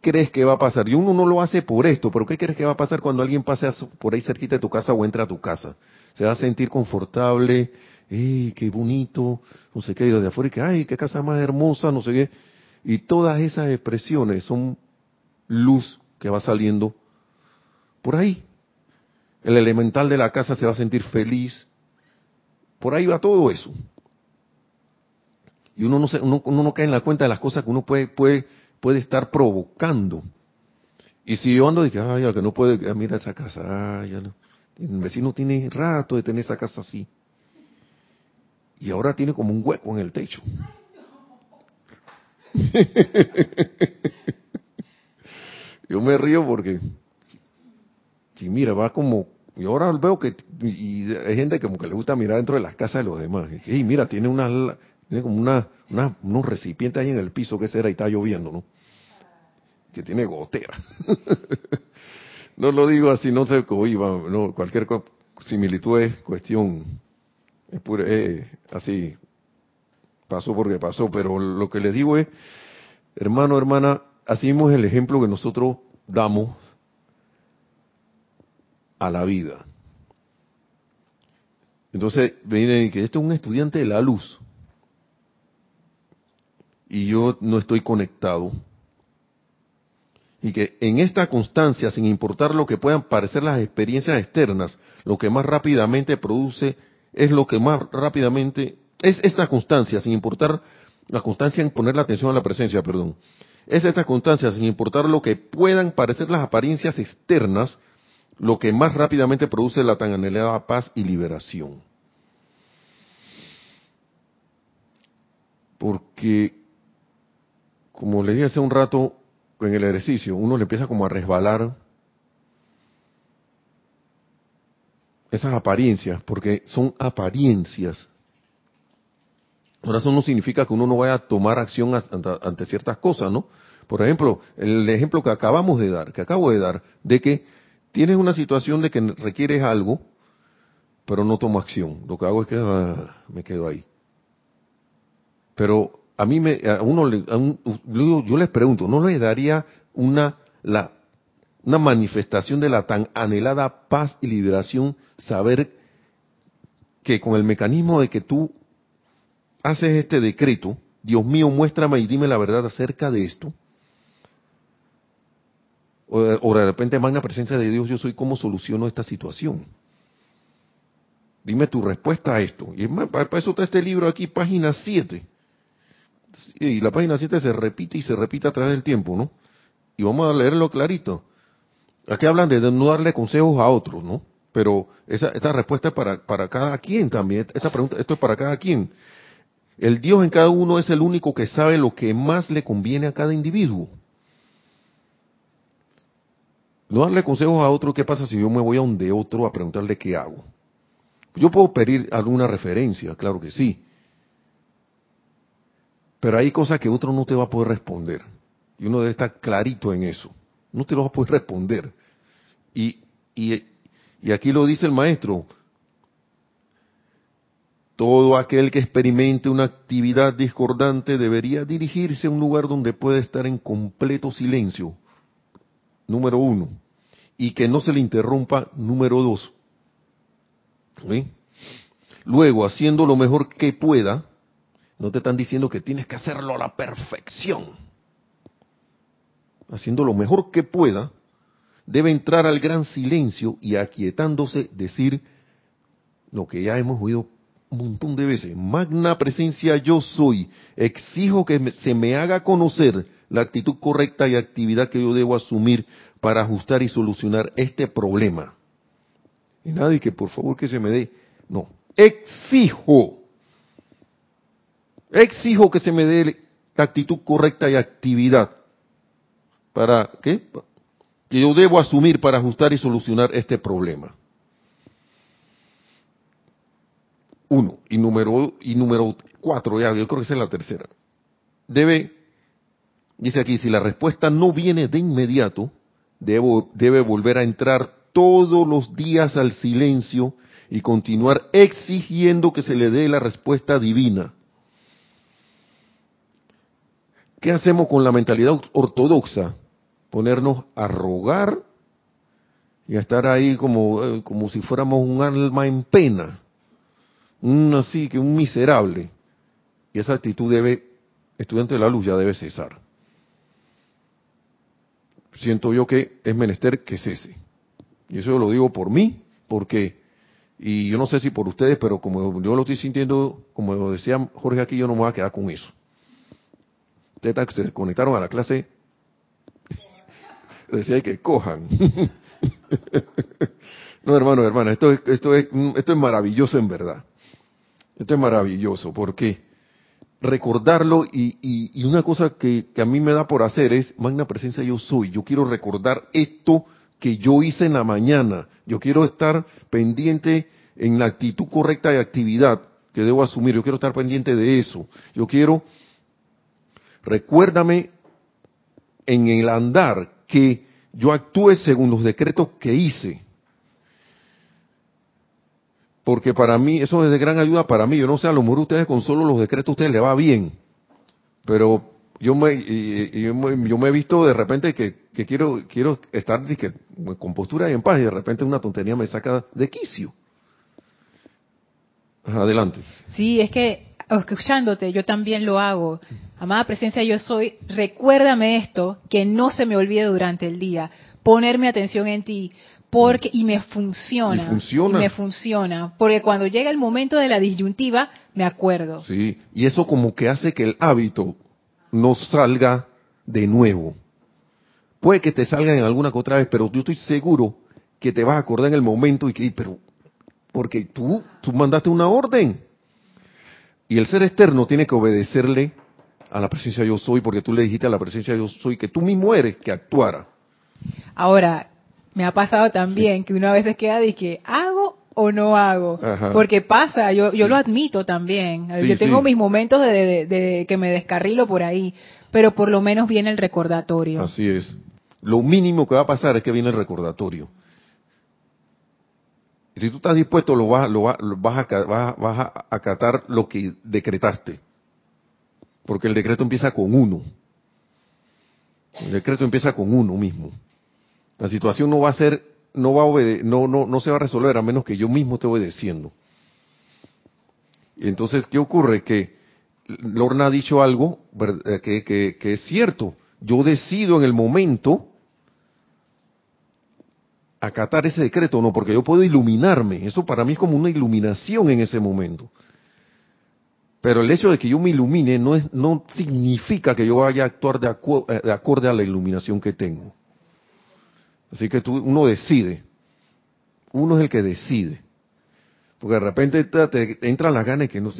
crees que va a pasar? Y uno no lo hace por esto, pero ¿qué crees que va a pasar cuando alguien pase por ahí cerquita de tu casa o entra a tu casa? Se va a sentir confortable, ¡ay, qué bonito! No sé qué, y de afuera, que ¡ay, qué casa más hermosa! No sé qué. Y todas esas expresiones son luz que va saliendo por ahí. El elemental de la casa se va a sentir feliz. Por ahí va todo eso y uno no, se, uno, no cae en la cuenta de las cosas que uno puede, estar provocando. Y si yo ando de que, ay, que no puede, ah, mira esa casa, ya. El vecino tiene rato de tener esa casa así. Y ahora tiene como un hueco en el techo. yo me río porque, y mira, va como, y ahora veo que y hay gente como que le gusta mirar dentro de las casas de los demás. Y mira, tiene una tiene como una, una, unos recipientes ahí en el piso que será y está lloviendo, ¿no? Que tiene gotera. no lo digo así, no sé cómo iba, no, cualquier similitud es cuestión, es pura, eh, así, pasó porque pasó, pero lo que les digo es, hermano, hermana, así es el ejemplo que nosotros damos a la vida. Entonces, viene que esto es un estudiante de la luz y yo no estoy conectado. Y que en esta constancia, sin importar lo que puedan parecer las experiencias externas, lo que más rápidamente produce es lo que más rápidamente, es esta constancia, sin importar la constancia en poner la atención a la presencia, perdón. Es esta constancia, sin importar lo que puedan parecer las apariencias externas, lo que más rápidamente produce la tan anhelada paz y liberación. Porque como le dije hace un rato en el ejercicio, uno le empieza como a resbalar esas apariencias, porque son apariencias. Ahora eso no significa que uno no vaya a tomar acción ante ciertas cosas, ¿no? Por ejemplo, el ejemplo que acabamos de dar, que acabo de dar, de que tienes una situación de que requieres algo, pero no tomo acción. Lo que hago es que ah, me quedo ahí. Pero a mí me, a uno, le, yo les pregunto, ¿no le daría una, la, una manifestación de la tan anhelada paz y liberación saber que con el mecanismo de que tú haces este decreto, Dios mío, muéstrame y dime la verdad acerca de esto, o, de repente, magna presencia de Dios, yo soy, ¿cómo soluciono esta situación? Dime tu respuesta a esto. Y para eso está este libro aquí, página 7. Y la página 7 se repite y se repite a través del tiempo, ¿no? Y vamos a leerlo clarito. Aquí hablan de no darle consejos a otros, ¿no? Pero esa, esta respuesta es para, para cada quien también. Esta pregunta, esto es para cada quien. El Dios en cada uno es el único que sabe lo que más le conviene a cada individuo. No darle consejos a otro, ¿qué pasa si yo me voy a donde otro a preguntarle qué hago? Yo puedo pedir alguna referencia, claro que sí. Pero hay cosas que otro no te va a poder responder. Y uno debe estar clarito en eso. No te lo va a poder responder. Y, y, y aquí lo dice el maestro. Todo aquel que experimente una actividad discordante debería dirigirse a un lugar donde pueda estar en completo silencio. Número uno y que no se le interrumpa, número dos. Luego, haciendo lo mejor que pueda, no te están diciendo que tienes que hacerlo a la perfección. Haciendo lo mejor que pueda, debe entrar al gran silencio y aquietándose decir lo que ya hemos oído un montón de veces. Magna presencia yo soy. Exijo que se me haga conocer la actitud correcta y actividad que yo debo asumir para ajustar y solucionar este problema. Y nadie que por favor que se me dé, no, exijo, exijo que se me dé la actitud correcta y actividad para. Que yo debo asumir para ajustar y solucionar este problema. Uno. Y número, y número cuatro, ya, yo creo que esa es la tercera. Debe, dice aquí, si la respuesta no viene de inmediato, debe volver a entrar todos los días al silencio y continuar exigiendo que se le dé la respuesta divina. ¿Qué hacemos con la mentalidad ortodoxa? Ponernos a rogar y a estar ahí como, eh, como si fuéramos un alma en pena, un así que un miserable. Y esa actitud debe, estudiante de la luz, ya debe cesar siento yo que es menester que cese. Y eso lo digo por mí, porque, y yo no sé si por ustedes, pero como yo lo estoy sintiendo, como decía Jorge aquí, yo no me voy a quedar con eso. Ustedes se conectaron a la clase, decía que cojan. no, hermano, hermana, esto, esto, es, esto es maravilloso en verdad. Esto es maravilloso, porque recordarlo y, una cosa que, a mí me da por hacer es, magna presencia yo soy, yo quiero recordar esto que yo hice en la mañana, yo quiero estar pendiente en la actitud correcta de actividad que debo asumir, yo quiero estar pendiente de eso, yo quiero, recuérdame en el andar que yo actúe según los decretos que hice, porque para mí eso es de gran ayuda para mí. Yo no sé, a lo mejor ustedes con solo los decretos a ustedes les va bien, pero yo me, yo me he visto de repente que, quiero quiero estar con postura y en paz y de repente una tontería me saca de quicio. Adelante. Sí, es que escuchándote yo también lo hago. Amada presencia, yo soy, recuérdame esto, que no se me olvide durante el día, ponerme atención en ti, porque y me funciona, y funciona. me funciona, porque cuando llega el momento de la disyuntiva me acuerdo. Sí, y eso como que hace que el hábito no salga de nuevo. Puede que te salga en alguna que otra vez, pero yo estoy seguro que te vas a acordar en el momento y que, pero, porque tú, tú mandaste una orden. Y el ser externo tiene que obedecerle a la presencia yo soy, porque tú le dijiste a la presencia yo soy que tú mismo eres que actuara. Ahora, me ha pasado también que una vez queda de que hago o no hago. Porque pasa, yo, yo lo admito también. yo tengo mis momentos de, que me descarrilo por ahí, pero por lo menos viene el recordatorio. Así es. Lo mínimo que va a pasar es que viene el recordatorio. Si tú estás dispuesto, lo vas, lo vas, vas, a, vas, a acatar lo que decretaste. Porque el decreto empieza con uno. El decreto empieza con uno mismo. La situación no va a ser, no va a obede no, no, no se va a resolver a menos que yo mismo esté obedeciendo. Entonces, ¿qué ocurre? Que Lorna ha dicho algo eh, que, que, que es cierto. Yo decido en el momento acatar ese decreto o no, porque yo puedo iluminarme. Eso para mí es como una iluminación en ese momento. Pero el hecho de que yo me ilumine no, es, no significa que yo vaya a actuar de, eh, de acorde a la iluminación que tengo. Así que tú, uno decide. Uno es el que decide. Porque de repente te, te entran las ganas que no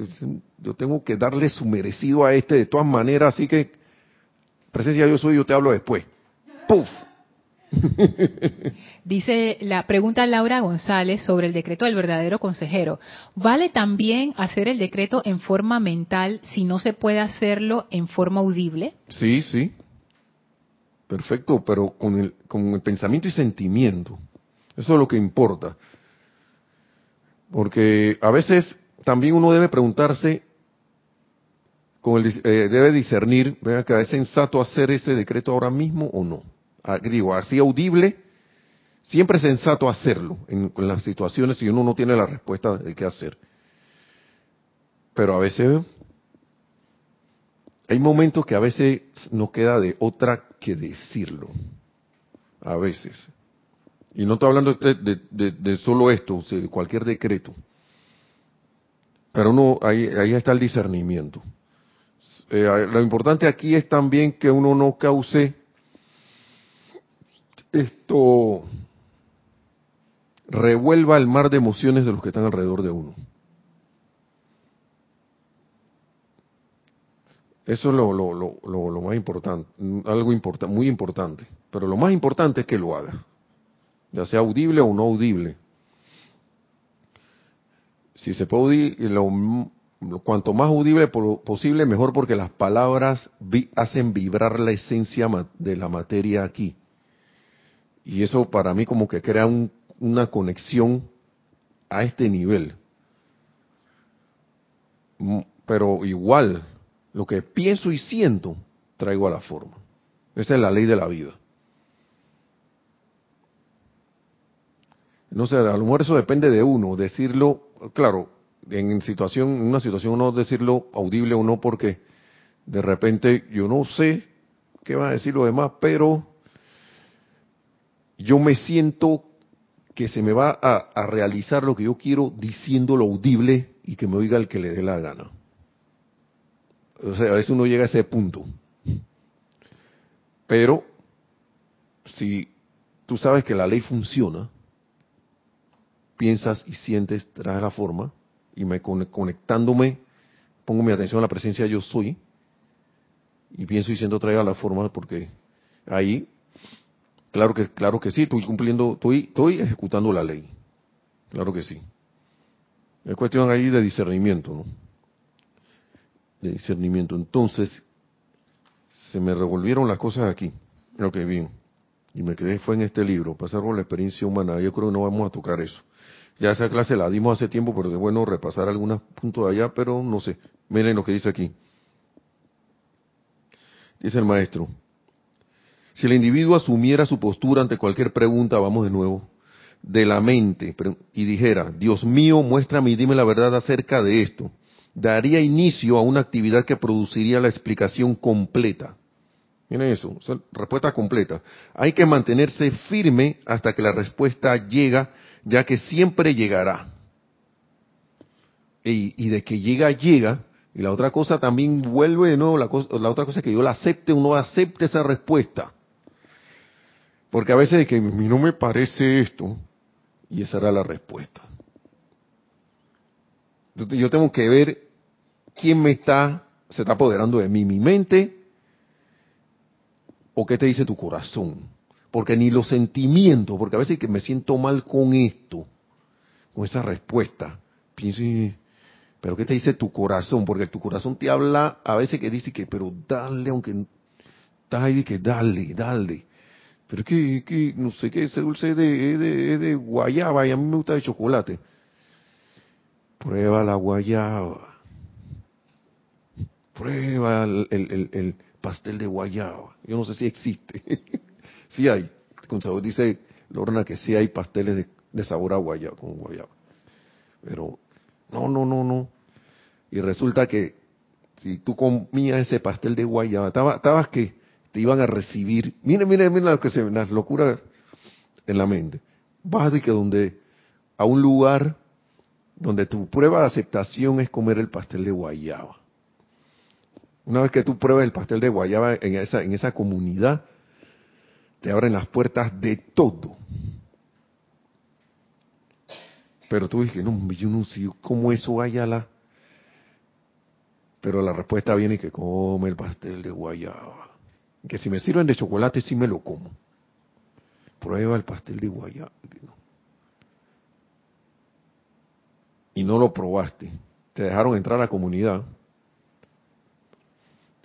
yo tengo que darle su merecido a este de todas maneras, así que presencia yo soy, yo te hablo después. ¡Puf! Dice la pregunta Laura González sobre el decreto del verdadero consejero. ¿Vale también hacer el decreto en forma mental si no se puede hacerlo en forma audible? Sí, sí. Perfecto, pero con el, con el pensamiento y sentimiento. Eso es lo que importa. Porque a veces también uno debe preguntarse, con el, eh, debe discernir, que es sensato hacer ese decreto ahora mismo o no digo, así audible, siempre es sensato hacerlo en, las situaciones si uno no tiene la respuesta de qué hacer. Pero a veces hay momentos que a veces no queda de otra que decirlo. A veces. Y no estoy hablando de, solo esto, de cualquier decreto. Pero uno, ahí, ahí está el discernimiento. Eh, lo importante aquí es también que uno no cause esto revuelva el mar de emociones de los que están alrededor de uno. Eso es lo, lo, lo, lo más importante, algo importante, muy importante. Pero lo más importante es que lo haga, ya sea audible o no audible. Si se puede, lo, cuanto más audible posible, mejor porque las palabras hacen vibrar la esencia de la materia aquí. Y eso para mí como que crea una conexión a este nivel. Mm, pero igual, lo que pienso y siento, traigo a la forma. Esa es la ley de la vida. No sé, a lo eso depende de uno, decirlo, claro, en situación, en una situación no decirlo audible o no, porque de repente yo no sé qué va a decir lo demás, pero yo me siento que se me va a, realizar lo que yo quiero diciendo lo audible y que me oiga el que le dé la gana. O sea, a veces uno llega a ese punto. Pero si tú sabes que la ley funciona, piensas y sientes, traes la forma, y me conectándome, pongo mi atención a la presencia yo soy, y pienso y siento traiga la forma, porque ahí Claro que, claro que sí, estoy cumpliendo, estoy, estoy ejecutando la ley. Claro que sí. Es cuestión ahí de discernimiento, ¿no? De discernimiento. Entonces, se me revolvieron las cosas aquí. Ok, bien. Y me quedé, fue en este libro, pasar por la experiencia humana. Yo creo que no vamos a tocar eso. Ya esa clase la dimos hace tiempo, pero es bueno repasar algunos puntos de allá, pero no sé. Miren lo que dice aquí. Dice el maestro, si el individuo asumiera su postura ante cualquier pregunta, vamos de nuevo, de la mente, y dijera, Dios mío, muéstrame y dime la verdad acerca de esto, daría inicio a una actividad que produciría la explicación completa. Miren eso, respuesta completa. Hay que mantenerse firme hasta que la respuesta llega, ya que siempre llegará. Y, de que llega, llega, y la otra cosa también vuelve de nuevo, la, la otra cosa es que yo la acepte o no acepte esa respuesta. Porque a veces de que no me parece esto, y esa era la respuesta. Entonces yo tengo que ver quién me está, se está apoderando de mí, mi mente, o qué te dice tu corazón. Porque ni los sentimientos, porque a veces que me siento mal con esto, con esa respuesta, pienso, pero qué te dice tu corazón, porque tu corazón te habla a veces que dice que, pero dale, aunque estás ahí, que dale, dale pero es que, no sé qué, ese dulce es de, de, guayaba y a mí me gusta de chocolate. Prueba la guayaba. Prueba el, el, el, pastel de guayaba. Yo no sé si existe. sí hay. Con sabor dice Lorna que sí hay pasteles de, de sabor a guayaba, con guayaba. Pero, no, no, no, no. Y resulta que si tú comías ese pastel de guayaba, estabas que te iban a recibir. Mire, mire, mire lo que se las locuras en la mente. Vas de que donde a un lugar donde tu prueba de aceptación es comer el pastel de guayaba. Una vez que tú pruebas el pastel de guayaba en esa en esa comunidad, te abren las puertas de todo. Pero tú dices, no, yo no sé cómo eso la pero la respuesta viene que come el pastel de guayaba. Que si me sirven de chocolate, sí me lo como. Prueba el pastel de guayaba. Y no lo probaste. Te dejaron entrar a la comunidad.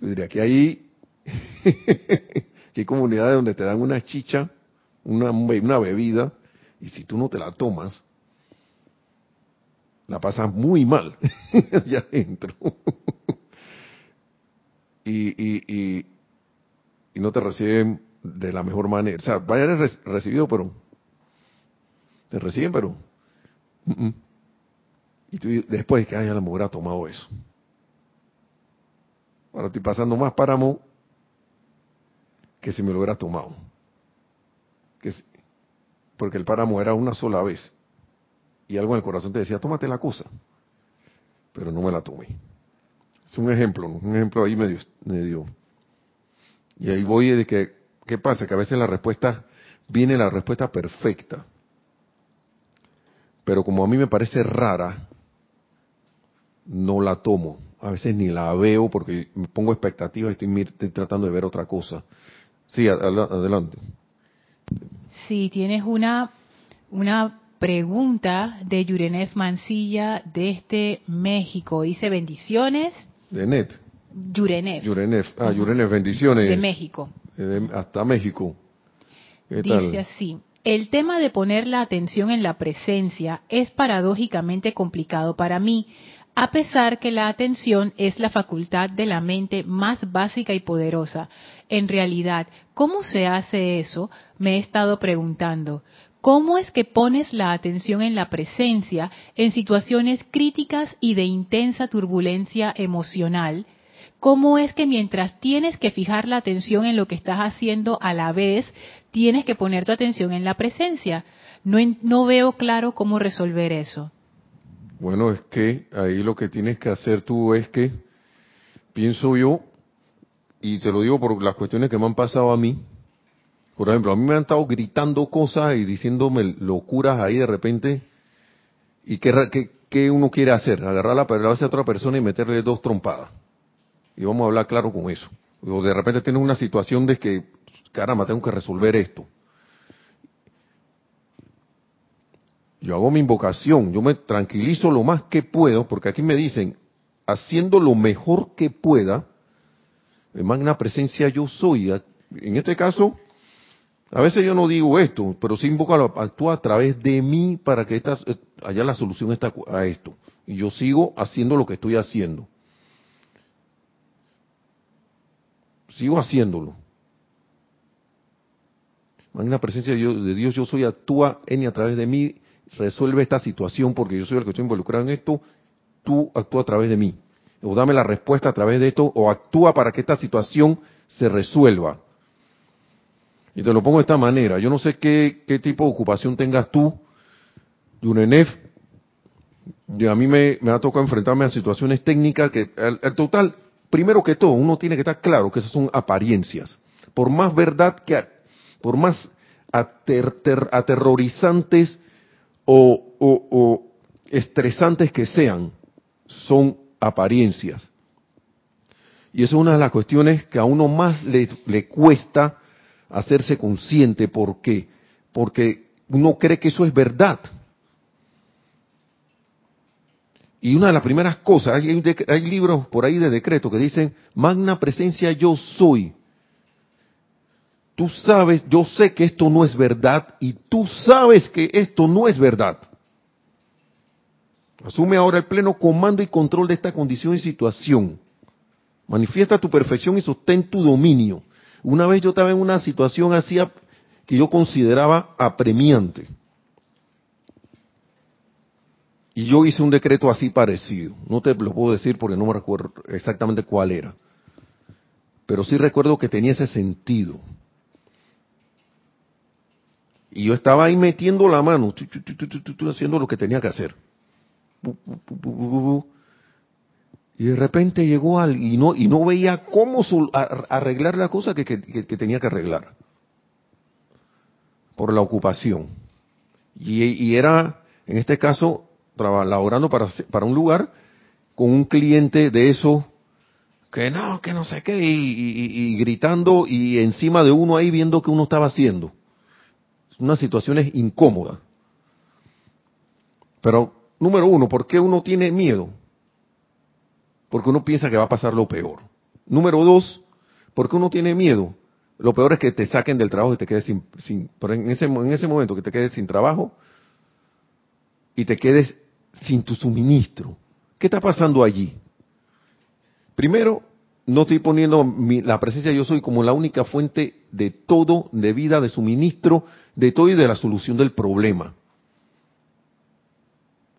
Yo diría que hay, que hay comunidades donde te dan una chicha, una, una bebida, y si tú no te la tomas, la pasas muy mal allá adentro. y, y, no te reciben de la mejor manera. O sea, vayan recibido, pero te reciben, pero y tú después que haya la mujer ha tomado eso. Ahora estoy pasando más páramo que si me lo hubiera tomado. Que, porque el páramo era una sola vez y algo en el corazón te decía, tómate la cosa, pero no me la tomé. Es un ejemplo, un ejemplo ahí medio, medio. Y ahí voy de que, ¿qué pasa? Que a veces la respuesta, viene la respuesta perfecta, pero como a mí me parece rara, no la tomo. A veces ni la veo porque me pongo expectativas y estoy, estoy tratando de ver otra cosa. Sí, adelante. Sí, tienes una, una pregunta de Yurenev Mancilla desde este México. Dice bendiciones. De Net. Yurenev. Yurenev. Ah, Yurenev, bendiciones. De México. hasta México. Dice así. El tema de poner la atención en la presencia es paradójicamente complicado para mí, a pesar que la atención es la facultad de la mente más básica y poderosa. En realidad, ¿cómo se hace eso? Me he estado preguntando. ¿Cómo es que pones la atención en la presencia en situaciones críticas y de intensa turbulencia emocional? ¿Cómo es que mientras tienes que fijar la atención en lo que estás haciendo a la vez, tienes que poner tu atención en la presencia? No, no veo claro cómo resolver eso. Bueno, es que ahí lo que tienes que hacer tú es que, pienso yo, y te lo digo por las cuestiones que me han pasado a mí, por ejemplo, a mí me han estado gritando cosas y diciéndome locuras ahí de repente. ¿Y qué, uno quiere hacer? Agarrar la palabra a otra persona y meterle dos trompadas. Y vamos a hablar claro con eso. O de repente tienes una situación de que, caramba, tengo que resolver esto. Yo hago mi invocación, yo me tranquilizo lo más que puedo, porque aquí me dicen, haciendo lo mejor que pueda, en magna presencia yo soy. En este caso, a veces yo no digo esto, pero sí invoco a actúa a través de mí para que esta, eh, haya la solución a esto. Y yo sigo haciendo lo que estoy haciendo. Sigo haciéndolo. Magna presencia de Dios, de Dios, yo soy, actúa en y a través de mí, resuelve esta situación porque yo soy el que estoy involucrado en esto, tú actúa a través de mí. O dame la respuesta a través de esto, o actúa para que esta situación se resuelva. Y te lo pongo de esta manera. Yo no sé qué, qué tipo de ocupación tengas tú, Yunenef. A mí me, me ha tocado enfrentarme a situaciones técnicas que, al, total, primero que todo, uno tiene que estar claro que esas son apariencias. Por más verdad que, por más aterrorizantes o, estresantes que sean, son apariencias. Y eso es una de las cuestiones que a uno más le, le cuesta hacerse consciente. ¿Por qué? Porque uno cree que eso es verdad. Y una de las primeras cosas, hay, hay libros por ahí de decreto que dicen, magna presencia yo soy. tú sabes, yo sé que esto no es verdad y tú sabes que esto no es verdad. Asume ahora el pleno comando y control de esta condición y situación. Manifiesta tu perfección y sostén tu dominio. Una vez yo estaba en una situación así que yo consideraba apremiante. Y yo hice un decreto así parecido. No te lo puedo decir porque no me recuerdo exactamente cuál era. Pero sí recuerdo que tenía ese sentido. Y yo estaba ahí metiendo la mano, haciendo lo que tenía que hacer. Y de repente llegó alguien y no, y no veía cómo arreglar la cosa que, tenía que arreglar. Por la ocupación. Y, era, en este caso, laborando para, un lugar con un cliente de eso que no, que no sé qué, y, gritando y encima de uno ahí viendo que uno estaba haciendo. Una situación incómoda. Pero, número uno, ¿por qué uno tiene miedo? Porque uno piensa que va a pasar lo peor. Número dos, porque uno tiene miedo. Lo peor es que te saquen del trabajo y te quedes sin, sin en ese, en ese momento que te quedes sin trabajo y te quedes sin tu suministro. ¿Qué está pasando allí? Primero, no estoy poniendo la presencia yo soy como la única fuente de todo, de vida, de suministro, de todo y de la solución del problema.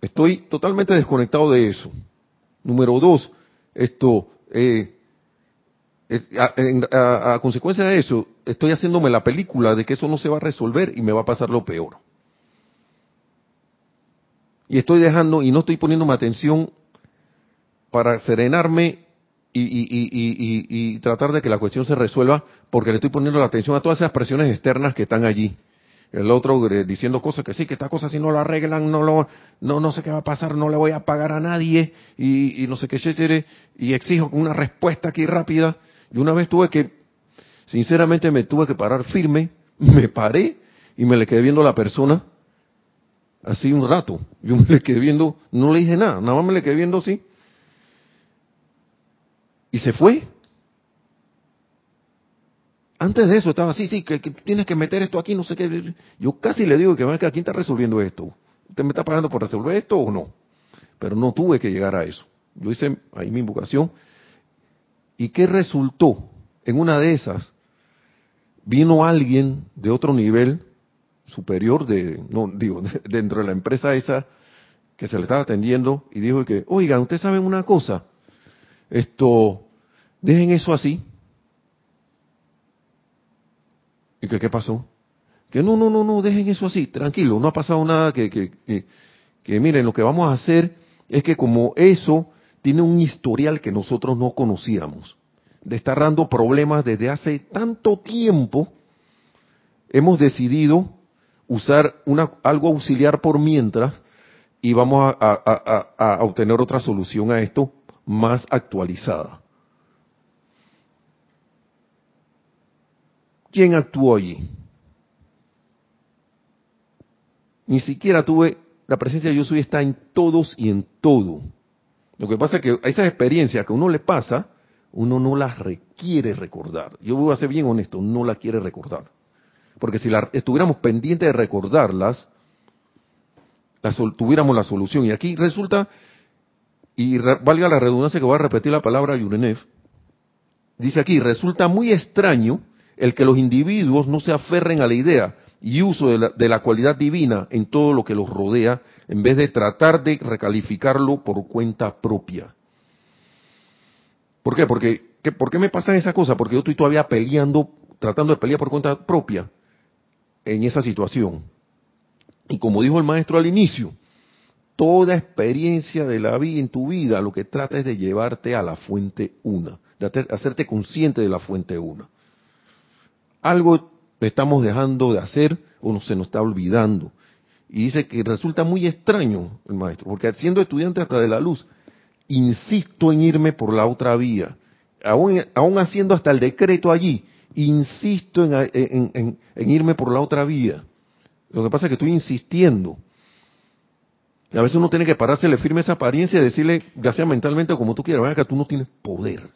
Estoy totalmente desconectado de eso. Número dos, esto, eh, a, consecuencia de eso, estoy haciéndome la película de que eso no se va a resolver y me va a pasar lo peor. Y estoy dejando, y no estoy poniéndome atención para serenarme y, tratar de que la cuestión se resuelva, porque le estoy poniendo la atención a todas esas presiones externas que están allí. El otro eh, diciendo cosas que sí, que esta cosa si no lo arreglan, no lo, no, no sé qué va a pasar, no le voy a pagar a nadie, y, no sé qué, y exijo una respuesta aquí rápida. Y una vez tuve que, sinceramente me tuve que parar firme, me paré y me le quedé viendo a la persona así un rato. Yo me le quedé viendo, no le dije nada, nada más me le quedé viendo así. Y se fue. Antes de eso estaba así, sí, que, tienes que meter esto aquí, no sé qué. Yo casi le digo que, ¿a ¿quién está resolviendo esto? ¿Usted me está pagando por resolver esto o no? Pero no tuve que llegar a eso. Yo hice ahí mi invocación. ¿Y qué resultó? En una de esas, vino alguien de otro nivel superior de, no, digo, dentro de la empresa esa que se le estaba atendiendo y dijo que, oigan, ¿ustedes saben una cosa? Esto, dejen eso así, ¿Y que qué pasó? Que no, no, no, no, dejen eso así, tranquilo, no ha pasado nada, que, que, que, miren, lo que vamos a hacer es que como eso tiene un historial que nosotros no conocíamos, de estar dando problemas desde hace tanto tiempo, hemos decidido usar una, algo auxiliar por mientras y vamos a, a obtener otra solución a esto más actualizada. ¿Quién actuó allí? Ni siquiera tuve, la presencia de yo soy está en todos y en todo. Lo que pasa es que esas experiencias que uno le pasa, uno no las requiere recordar. Yo voy a ser bien honesto, no las quiere recordar. Porque si estuviéramos pendientes de recordarlas, tuviéramos la solución. Y aquí resulta, y valga la redundancia que voy a repetir la palabra Yurenev, dice aquí, resulta muy extraño el que los individuos no se aferren a la idea y uso de la, cualidad divina en todo lo que los rodea, en vez de tratar de recalificarlo por cuenta propia. ¿Por qué? Porque, ¿Por qué me pasa esa cosa? Porque yo estoy todavía peleando, tratando de pelear por cuenta propia en esa situación. Y como dijo el maestro al inicio, toda experiencia de la vida en tu vida lo que trata es de llevarte a la fuente una, de hacerte consciente de la fuente una. Algo estamos dejando de hacer o se nos está olvidando. Y dice que resulta muy extraño el maestro, porque siendo estudiante hasta de la luz, insisto en irme por la otra vía. Aún, haciendo hasta el decreto allí, insisto en, irme por la otra vía. Lo que pasa es que estoy insistiendo. Y a veces uno tiene que pararse, le firme esa apariencia y decirle, ya sea mentalmente o como tú quieras, que tú no tienes poder.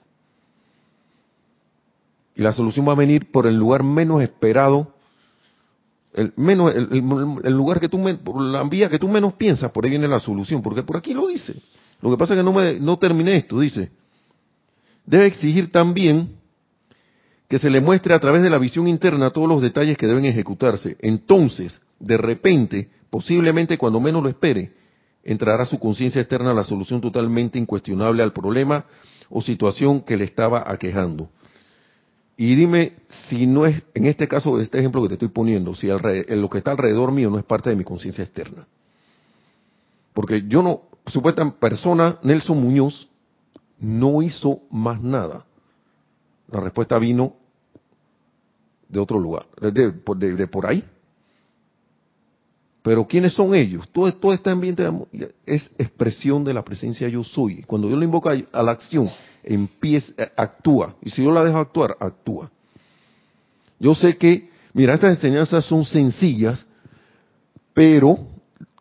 Y la solución va a venir por el lugar menos esperado, el, menos, el, lugar que tú, la vía que tú menos piensas, por ahí viene la solución, porque por aquí lo dice. Lo que pasa es que no, me, no terminé esto, dice. Debe exigir también que se le muestre a través de la visión interna todos los detalles que deben ejecutarse. Entonces, de repente, posiblemente cuando menos lo espere, entrará a su conciencia externa la solución totalmente incuestionable al problema o situación que le estaba aquejando. Y dime si no es, en este caso, este ejemplo que te estoy poniendo, si lo que está alrededor mío no es parte de mi conciencia externa. Porque yo no, supuesta persona, Nelson Muñoz, no hizo más nada. La respuesta vino de otro lugar, de, por ahí. Pero ¿quiénes son ellos? Todo, todo este ambiente es expresión de la presencia yo soy. Cuando yo lo invoco a la acción, empieza, eh, actúa. Y si yo la dejo actuar, actúa. Yo sé que, mira, estas enseñanzas son sencillas, pero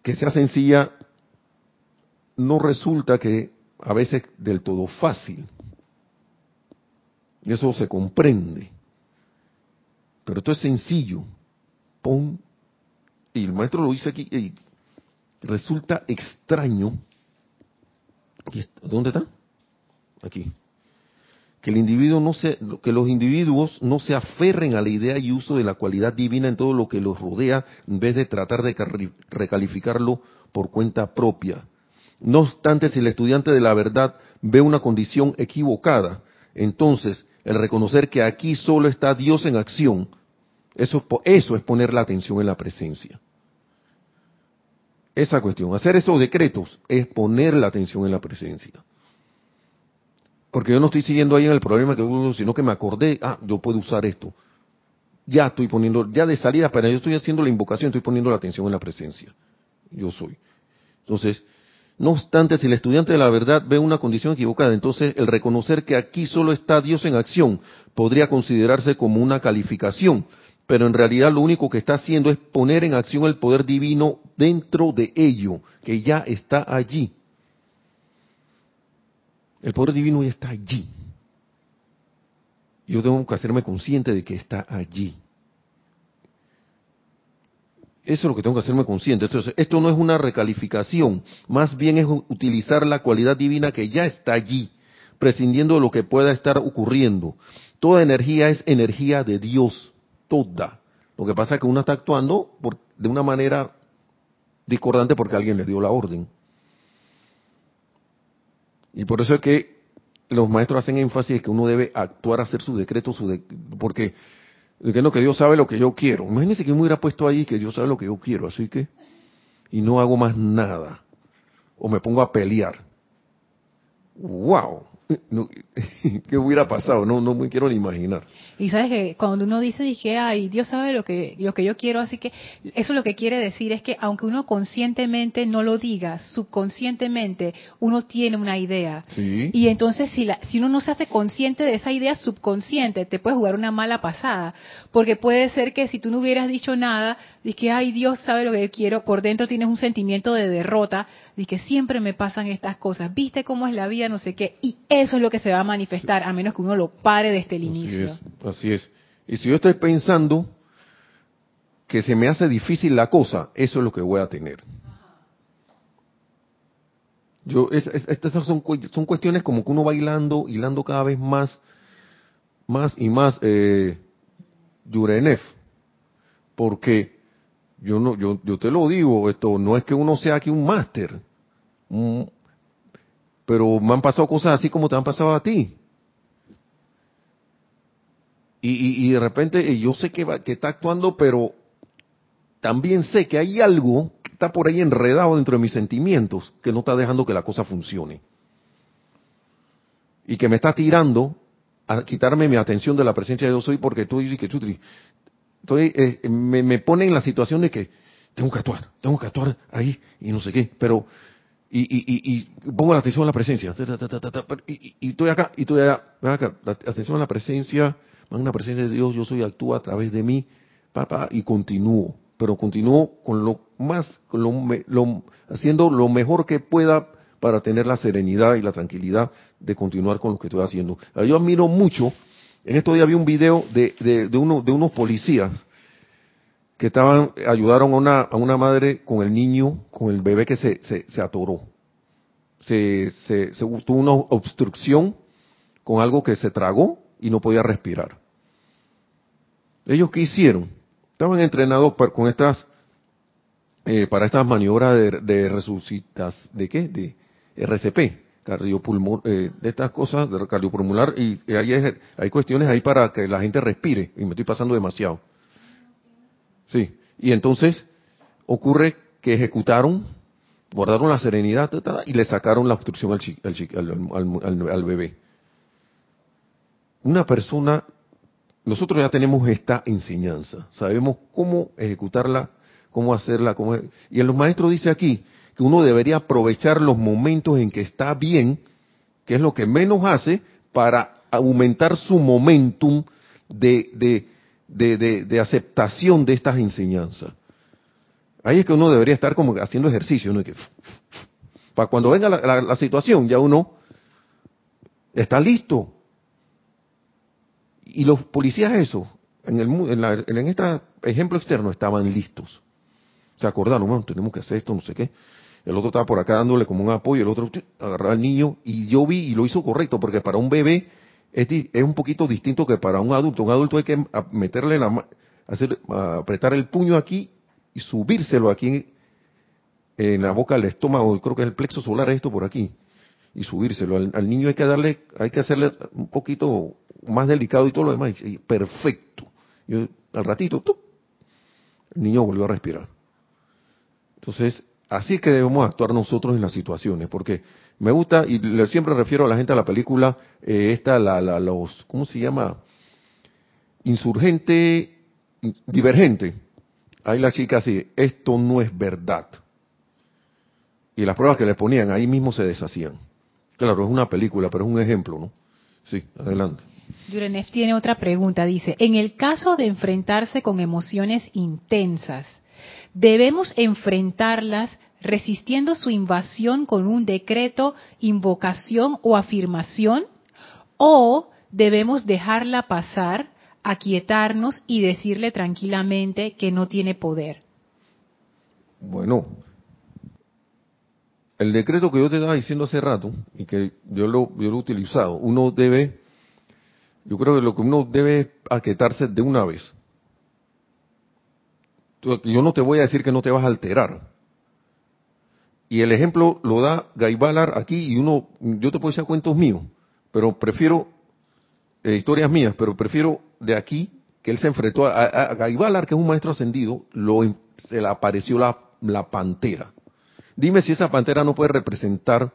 que sea sencilla no resulta que a veces del todo fácil. Eso se comprende. Pero esto es sencillo. Pon, y el maestro lo dice aquí, y resulta extraño. ¿Dónde está? Aquí. Que el individuo no se, que los individuos no se aferren a la idea y uso de la cualidad divina en todo lo que los rodea, en vez de tratar de recalificarlo por cuenta propia. No obstante, si el estudiante de la verdad ve una condición equivocada, entonces el reconocer que aquí solo está Dios en acción, eso, eso es poner la atención en la presencia. Esa cuestión, hacer esos decretos es poner la atención en la presencia. Porque yo no estoy siguiendo ahí en el problema, que sino que me acordé, ah, yo puedo usar esto. Ya estoy poniendo, ya de salida, pero yo estoy haciendo la invocación, estoy poniendo la atención en la presencia. Yo soy. Entonces, no obstante, si el estudiante de la verdad ve una condición equivocada, entonces el reconocer que aquí solo está Dios en acción podría considerarse como una calificación, pero en realidad lo único que está haciendo es poner en acción el poder divino dentro de ello, que ya está allí. El poder divino ya está allí. Yo tengo que hacerme consciente de que está allí. Eso es lo que tengo que hacerme consciente. Entonces, esto no es una recalificación, más bien es utilizar la cualidad divina que ya está allí, prescindiendo de lo que pueda estar ocurriendo. Toda energía es energía de Dios, toda. Lo que pasa es que uno está actuando de una manera discordante porque alguien le dio la orden. Y por eso es que los maestros hacen énfasis en que uno debe actuar, hacer su decreto, su porque que no, que Dios sabe lo que yo quiero. Imagínense que me hubiera puesto ahí que Dios sabe lo que yo quiero, así que, y no hago más nada. O me pongo a pelear. ¡Wow! ¿Qué hubiera pasado? No, no me quiero ni imaginar. Y sabes que cuando uno dice, dije, ay, Dios sabe lo que, lo que yo quiero, así que eso lo que quiere decir es que aunque uno conscientemente no lo diga, subconscientemente uno tiene una idea. Y entonces si, la, si uno no se hace consciente de esa idea subconsciente, te puede jugar una mala pasada. Porque puede ser que si tú no hubieras dicho nada, dije, ay, Dios sabe lo que yo quiero, por dentro tienes un sentimiento de derrota, de que siempre me pasan estas cosas, viste cómo es la vida, no sé qué, y eso es lo que se va a manifestar, a menos que uno lo pare desde el inicio. Así es. Y si yo estoy pensando que se me hace difícil la cosa, eso es lo que voy a tener. Yo, estas son, son cuestiones como que uno va hilando, hilando cada vez más, más y más, eh, porque yo no, yo, yo te lo digo, esto no es que uno sea aquí un máster, pero me han pasado cosas así como te han pasado a ti. Y, de repente yo sé que, que está actuando, pero también sé que hay algo que está por ahí enredado dentro de mis sentimientos que no está dejando que la cosa funcione. Y que me está tirando a quitarme mi atención de la presencia de Dios soy porque estoy, que estoy, eh, me, me pone en la situación de que tengo que actuar, tengo que actuar ahí y no sé qué, pero y, y, y, pongo la atención a la presencia, y, estoy acá, y estoy allá, acá, atención a la presencia, la presencia de Dios, yo soy, actúa a través de mí, papá, y continúo, pero continúo con lo más, con lo, haciendo lo mejor que pueda para tener la serenidad y la tranquilidad de continuar con lo que estoy haciendo. Yo admiro mucho En estos días vi un video de, de, uno, de unos policías que estaban, ayudaron a una, a una madre con el niño, con el bebé que se, se, se atoró. Se, se, se, tuvo una obstrucción con algo que se tragó y no podía respirar. ¿Ellos qué hicieron? Estaban entrenados con estas, eh, para estas maniobras de, de resucitas, ¿de qué? De RCP, cardiopulmonar, eh, de estas cosas, de cardiopulmonar, y hay, hay cuestiones ahí para que la gente respire, y me estoy pasando demasiado. Sí, y entonces ocurre que ejecutaron, guardaron la serenidad y le sacaron la obstrucción al bebé. Una persona, nosotros ya tenemos esta enseñanza, sabemos cómo ejecutarla, cómo hacerla, cómo, y el maestro dice aquí que uno debería aprovechar los momentos en que está bien, que es lo que menos hace, para aumentar su momentum de, de, de, de, aceptación de estas enseñanzas. Ahí es que uno debería estar como haciendo ejercicio, ¿no? Que, para cuando venga la, situación, ya uno está listo. Y los policías eso, en, el, en, en este ejemplo externo, estaban listos. Se acordaron, bueno, tenemos que hacer esto, no sé qué. El otro estaba por acá dándole como un apoyo, el otro agarraba al niño y yo vi y lo hizo correcto, porque para un bebé es, un poquito distinto que para un adulto. Un adulto hay que meterle la hacer, apretar el puño aquí y subírselo aquí en, la boca del estómago, creo que es el plexo solar esto por aquí, y subírselo. Al, niño hay que darle, hay que hacerle un poquito más delicado y todo lo demás, y, perfecto. al ratito, el niño volvió a respirar. Entonces, así es que debemos actuar nosotros en las situaciones, porque me gusta, y le siempre refiero a la gente a la película, eh, esta, la, la, los, ¿cómo se llama? Insurgente, divergente. Ahí la chica así, esto no es verdad. Y las pruebas que le ponían ahí mismo se deshacían. Claro, es una película, pero es un ejemplo, ¿no? Sí, adelante. Yurenev tiene otra pregunta, dice, en el caso de enfrentarse con emociones intensas, ¿debemos enfrentarlas resistiendo su invasión con un decreto, invocación o afirmación? ¿O debemos dejarla pasar, aquietarnos y decirle tranquilamente que no tiene poder? Bueno, el decreto que yo te estaba diciendo hace rato y que yo lo, yo lo he utilizado, uno debe, yo creo que lo que uno debe es aquietarse de una vez. Yo no te voy a decir que no te vas a alterar, y el ejemplo lo da Gaibalar aquí y uno, yo te puedo decir cuentos míos, pero prefiero, eh, historias mías, pero prefiero de aquí que él se enfrentó a, a, Gaibalar, que es un maestro ascendido, lo, se le apareció la, la pantera. Dime si esa pantera no puede representar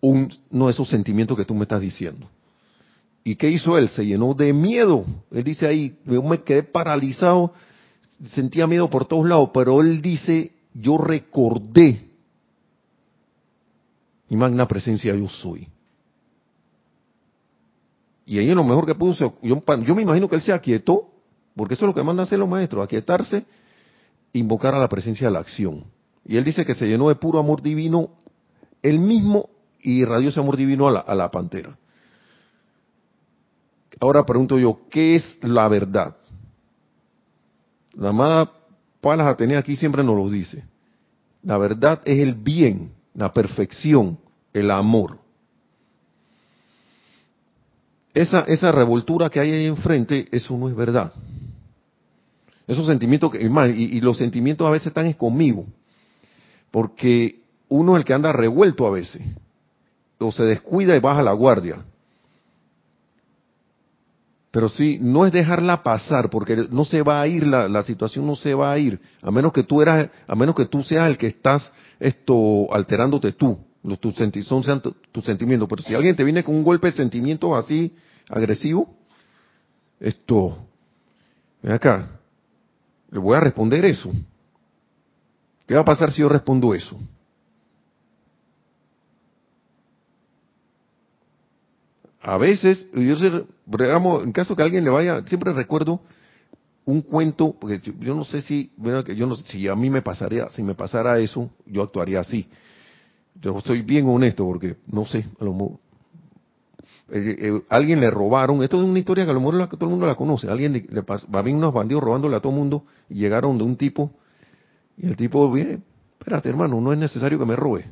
uno de esos sentimientos que tú me estás diciendo. ¿Y qué hizo él? Se llenó de miedo. Él dice ahí, yo me quedé paralizado, sentía miedo por todos lados, pero él dice, yo recordé y magna presencia yo soy. Y ahí lo mejor que pudo, yo, yo me imagino que él se aquietó, porque eso es lo que mandan hacer los maestros, aquietarse, invocar a la presencia de la acción. Y él dice que se llenó de puro amor divino, él mismo y irradió ese amor divino a la, pantera. Ahora pregunto yo, ¿qué es la verdad? La amada Palas Atenea aquí siempre nos lo dice. La verdad es el bien la perfección, el amor. Esa, esa revoltura que hay ahí enfrente, eso no es verdad. Esos sentimientos, que, y, y los sentimientos a veces están conmigo, porque uno es el que anda revuelto a veces, o se descuida y baja la guardia. Pero sí, no es dejarla pasar, porque no se va a ir, la, la situación no se va a ir, a menos que tú eras, a menos que tú seas el que estás esto alterándote tú, los, tus, son tus sentimientos. Pero si alguien te viene con un golpe de sentimiento así agresivo, esto, ven acá, le voy a responder eso. ¿Qué va a pasar si yo respondo eso? A veces, yo digamos, en caso que alguien le vaya, siempre recuerdo un cuento, porque yo, no sé si, yo no sé si a mí me pasaría, si me pasara eso, yo actuaría así. Yo soy bien honesto porque no sé, eh, eh, alguien le robaron, esto es una historia que a lo mejor todo el mundo la conoce, alguien le, le a venir unos bandidos robándole a todo el mundo y llegaron de un tipo y el tipo viene, espérate hermano, no es necesario que me robe,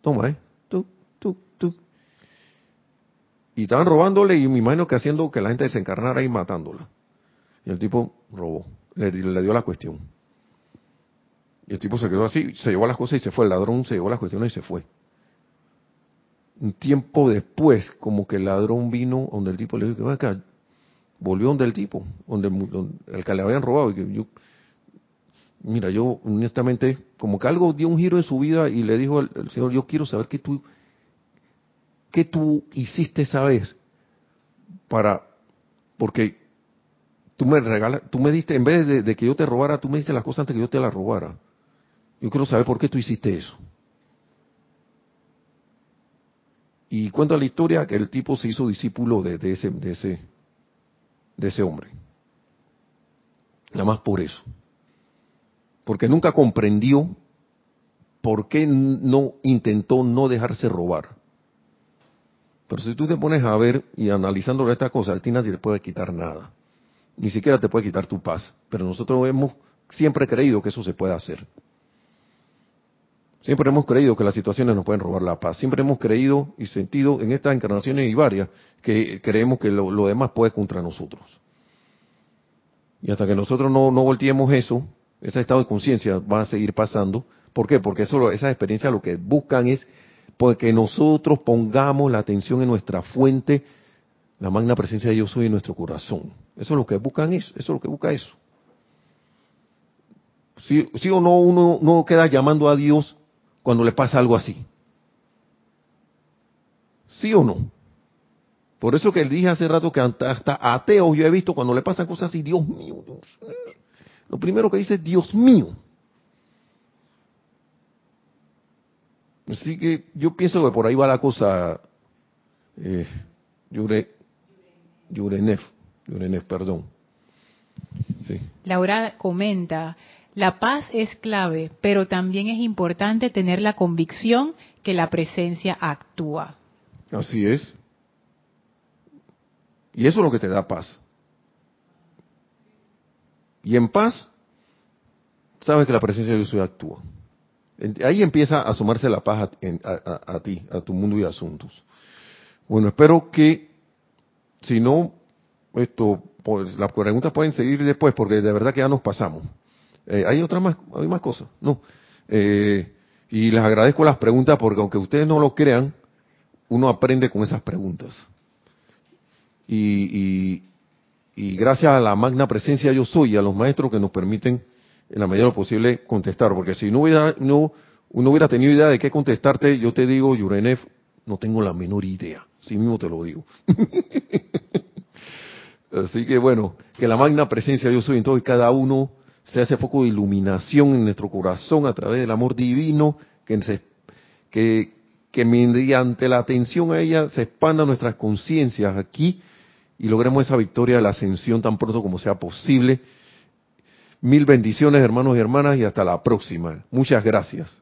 toma, eh, tú, tú, tú. Y estaban robándole y me imagino que haciendo que la gente desencarnara y matándola. Y el tipo robó, le, dio la cuestión. Y el tipo se quedó así, se llevó las cosas y se fue, el ladrón se llevó las cuestiones y se fue un tiempo después, como que el ladrón vino donde el tipo le dijo que acá, volvió donde el tipo, donde, el que le habían robado. Y que yo, mira, yo honestamente, como que algo dio un giro en su vida y le dijo al, Señor, yo quiero saber qué tú, qué tú hiciste esa vez para, porque tú me regalas, tú me diste, en vez de, que yo te robara, tú me diste las cosas antes que yo te las robara. Yo quiero saber por qué tú hiciste eso. Y cuenta la historia que el tipo se hizo discípulo de, ese, de, ese, de ese hombre. Nada más por eso. Porque nunca comprendió por qué no intentó no dejarse robar. Pero si tú te pones a ver y analizando esta cosa, a ti nadie te puede quitar nada. Ni siquiera te puede quitar tu paz. Pero nosotros hemos siempre creído que eso se puede hacer. Siempre hemos creído que las situaciones nos pueden robar la paz. Siempre hemos creído y sentido en estas encarnaciones y varias que creemos que lo, demás puede contra nosotros. Y hasta que nosotros no, no volteemos eso, ese estado de conciencia va a seguir pasando. ¿Por qué? Porque eso, esas experiencias lo que buscan es que nosotros pongamos la atención en nuestra fuente, la magna presencia de Yo Soy en nuestro corazón. Eso es lo que buscan eso, eso es lo que busca eso. Sí o no uno no queda llamando a Dios cuando le pasa algo así? ¿Sí o no? Por eso que dije hace rato que hasta ateos yo he visto cuando le pasan cosas así, Dios mío, lo primero que dice es Dios mío. Así que yo pienso que por ahí va la cosa, eh, Yure, Yurenef, Yurenef, perdón. Laura comenta, la paz es clave, pero también es importante tener la convicción que la presencia actúa. Así es. Y eso es lo que te da paz. Y en paz, sabes que la presencia de Dios actúa. Ahí empieza a asomarse la paz a, ti, a tu mundo y asuntos. Bueno, espero que, si no, esto, pues las preguntas pueden seguir después, porque de verdad que ya nos pasamos. Eh, hay otra más, hay más cosas, no. Eh, y les agradezco las preguntas porque aunque ustedes no lo crean, uno aprende con esas preguntas. Y, gracias a la magna presencia yo soy y a los maestros que nos permiten en la medida de lo posible contestar, porque si no hubiera, no, uno hubiera tenido idea de qué contestarte, yo te digo, Yurenef, no tengo la menor idea, sí mismo te lo digo. Así que bueno, que la magna presencia yo soy en todo y cada uno sea ese foco de iluminación en nuestro corazón a través del amor divino, que, que, que mediante la atención a ella se expandan nuestras conciencias aquí y logremos esa victoria de la ascensión tan pronto como sea posible. Mil bendiciones, hermanos y hermanas, y hasta la próxima. Muchas gracias.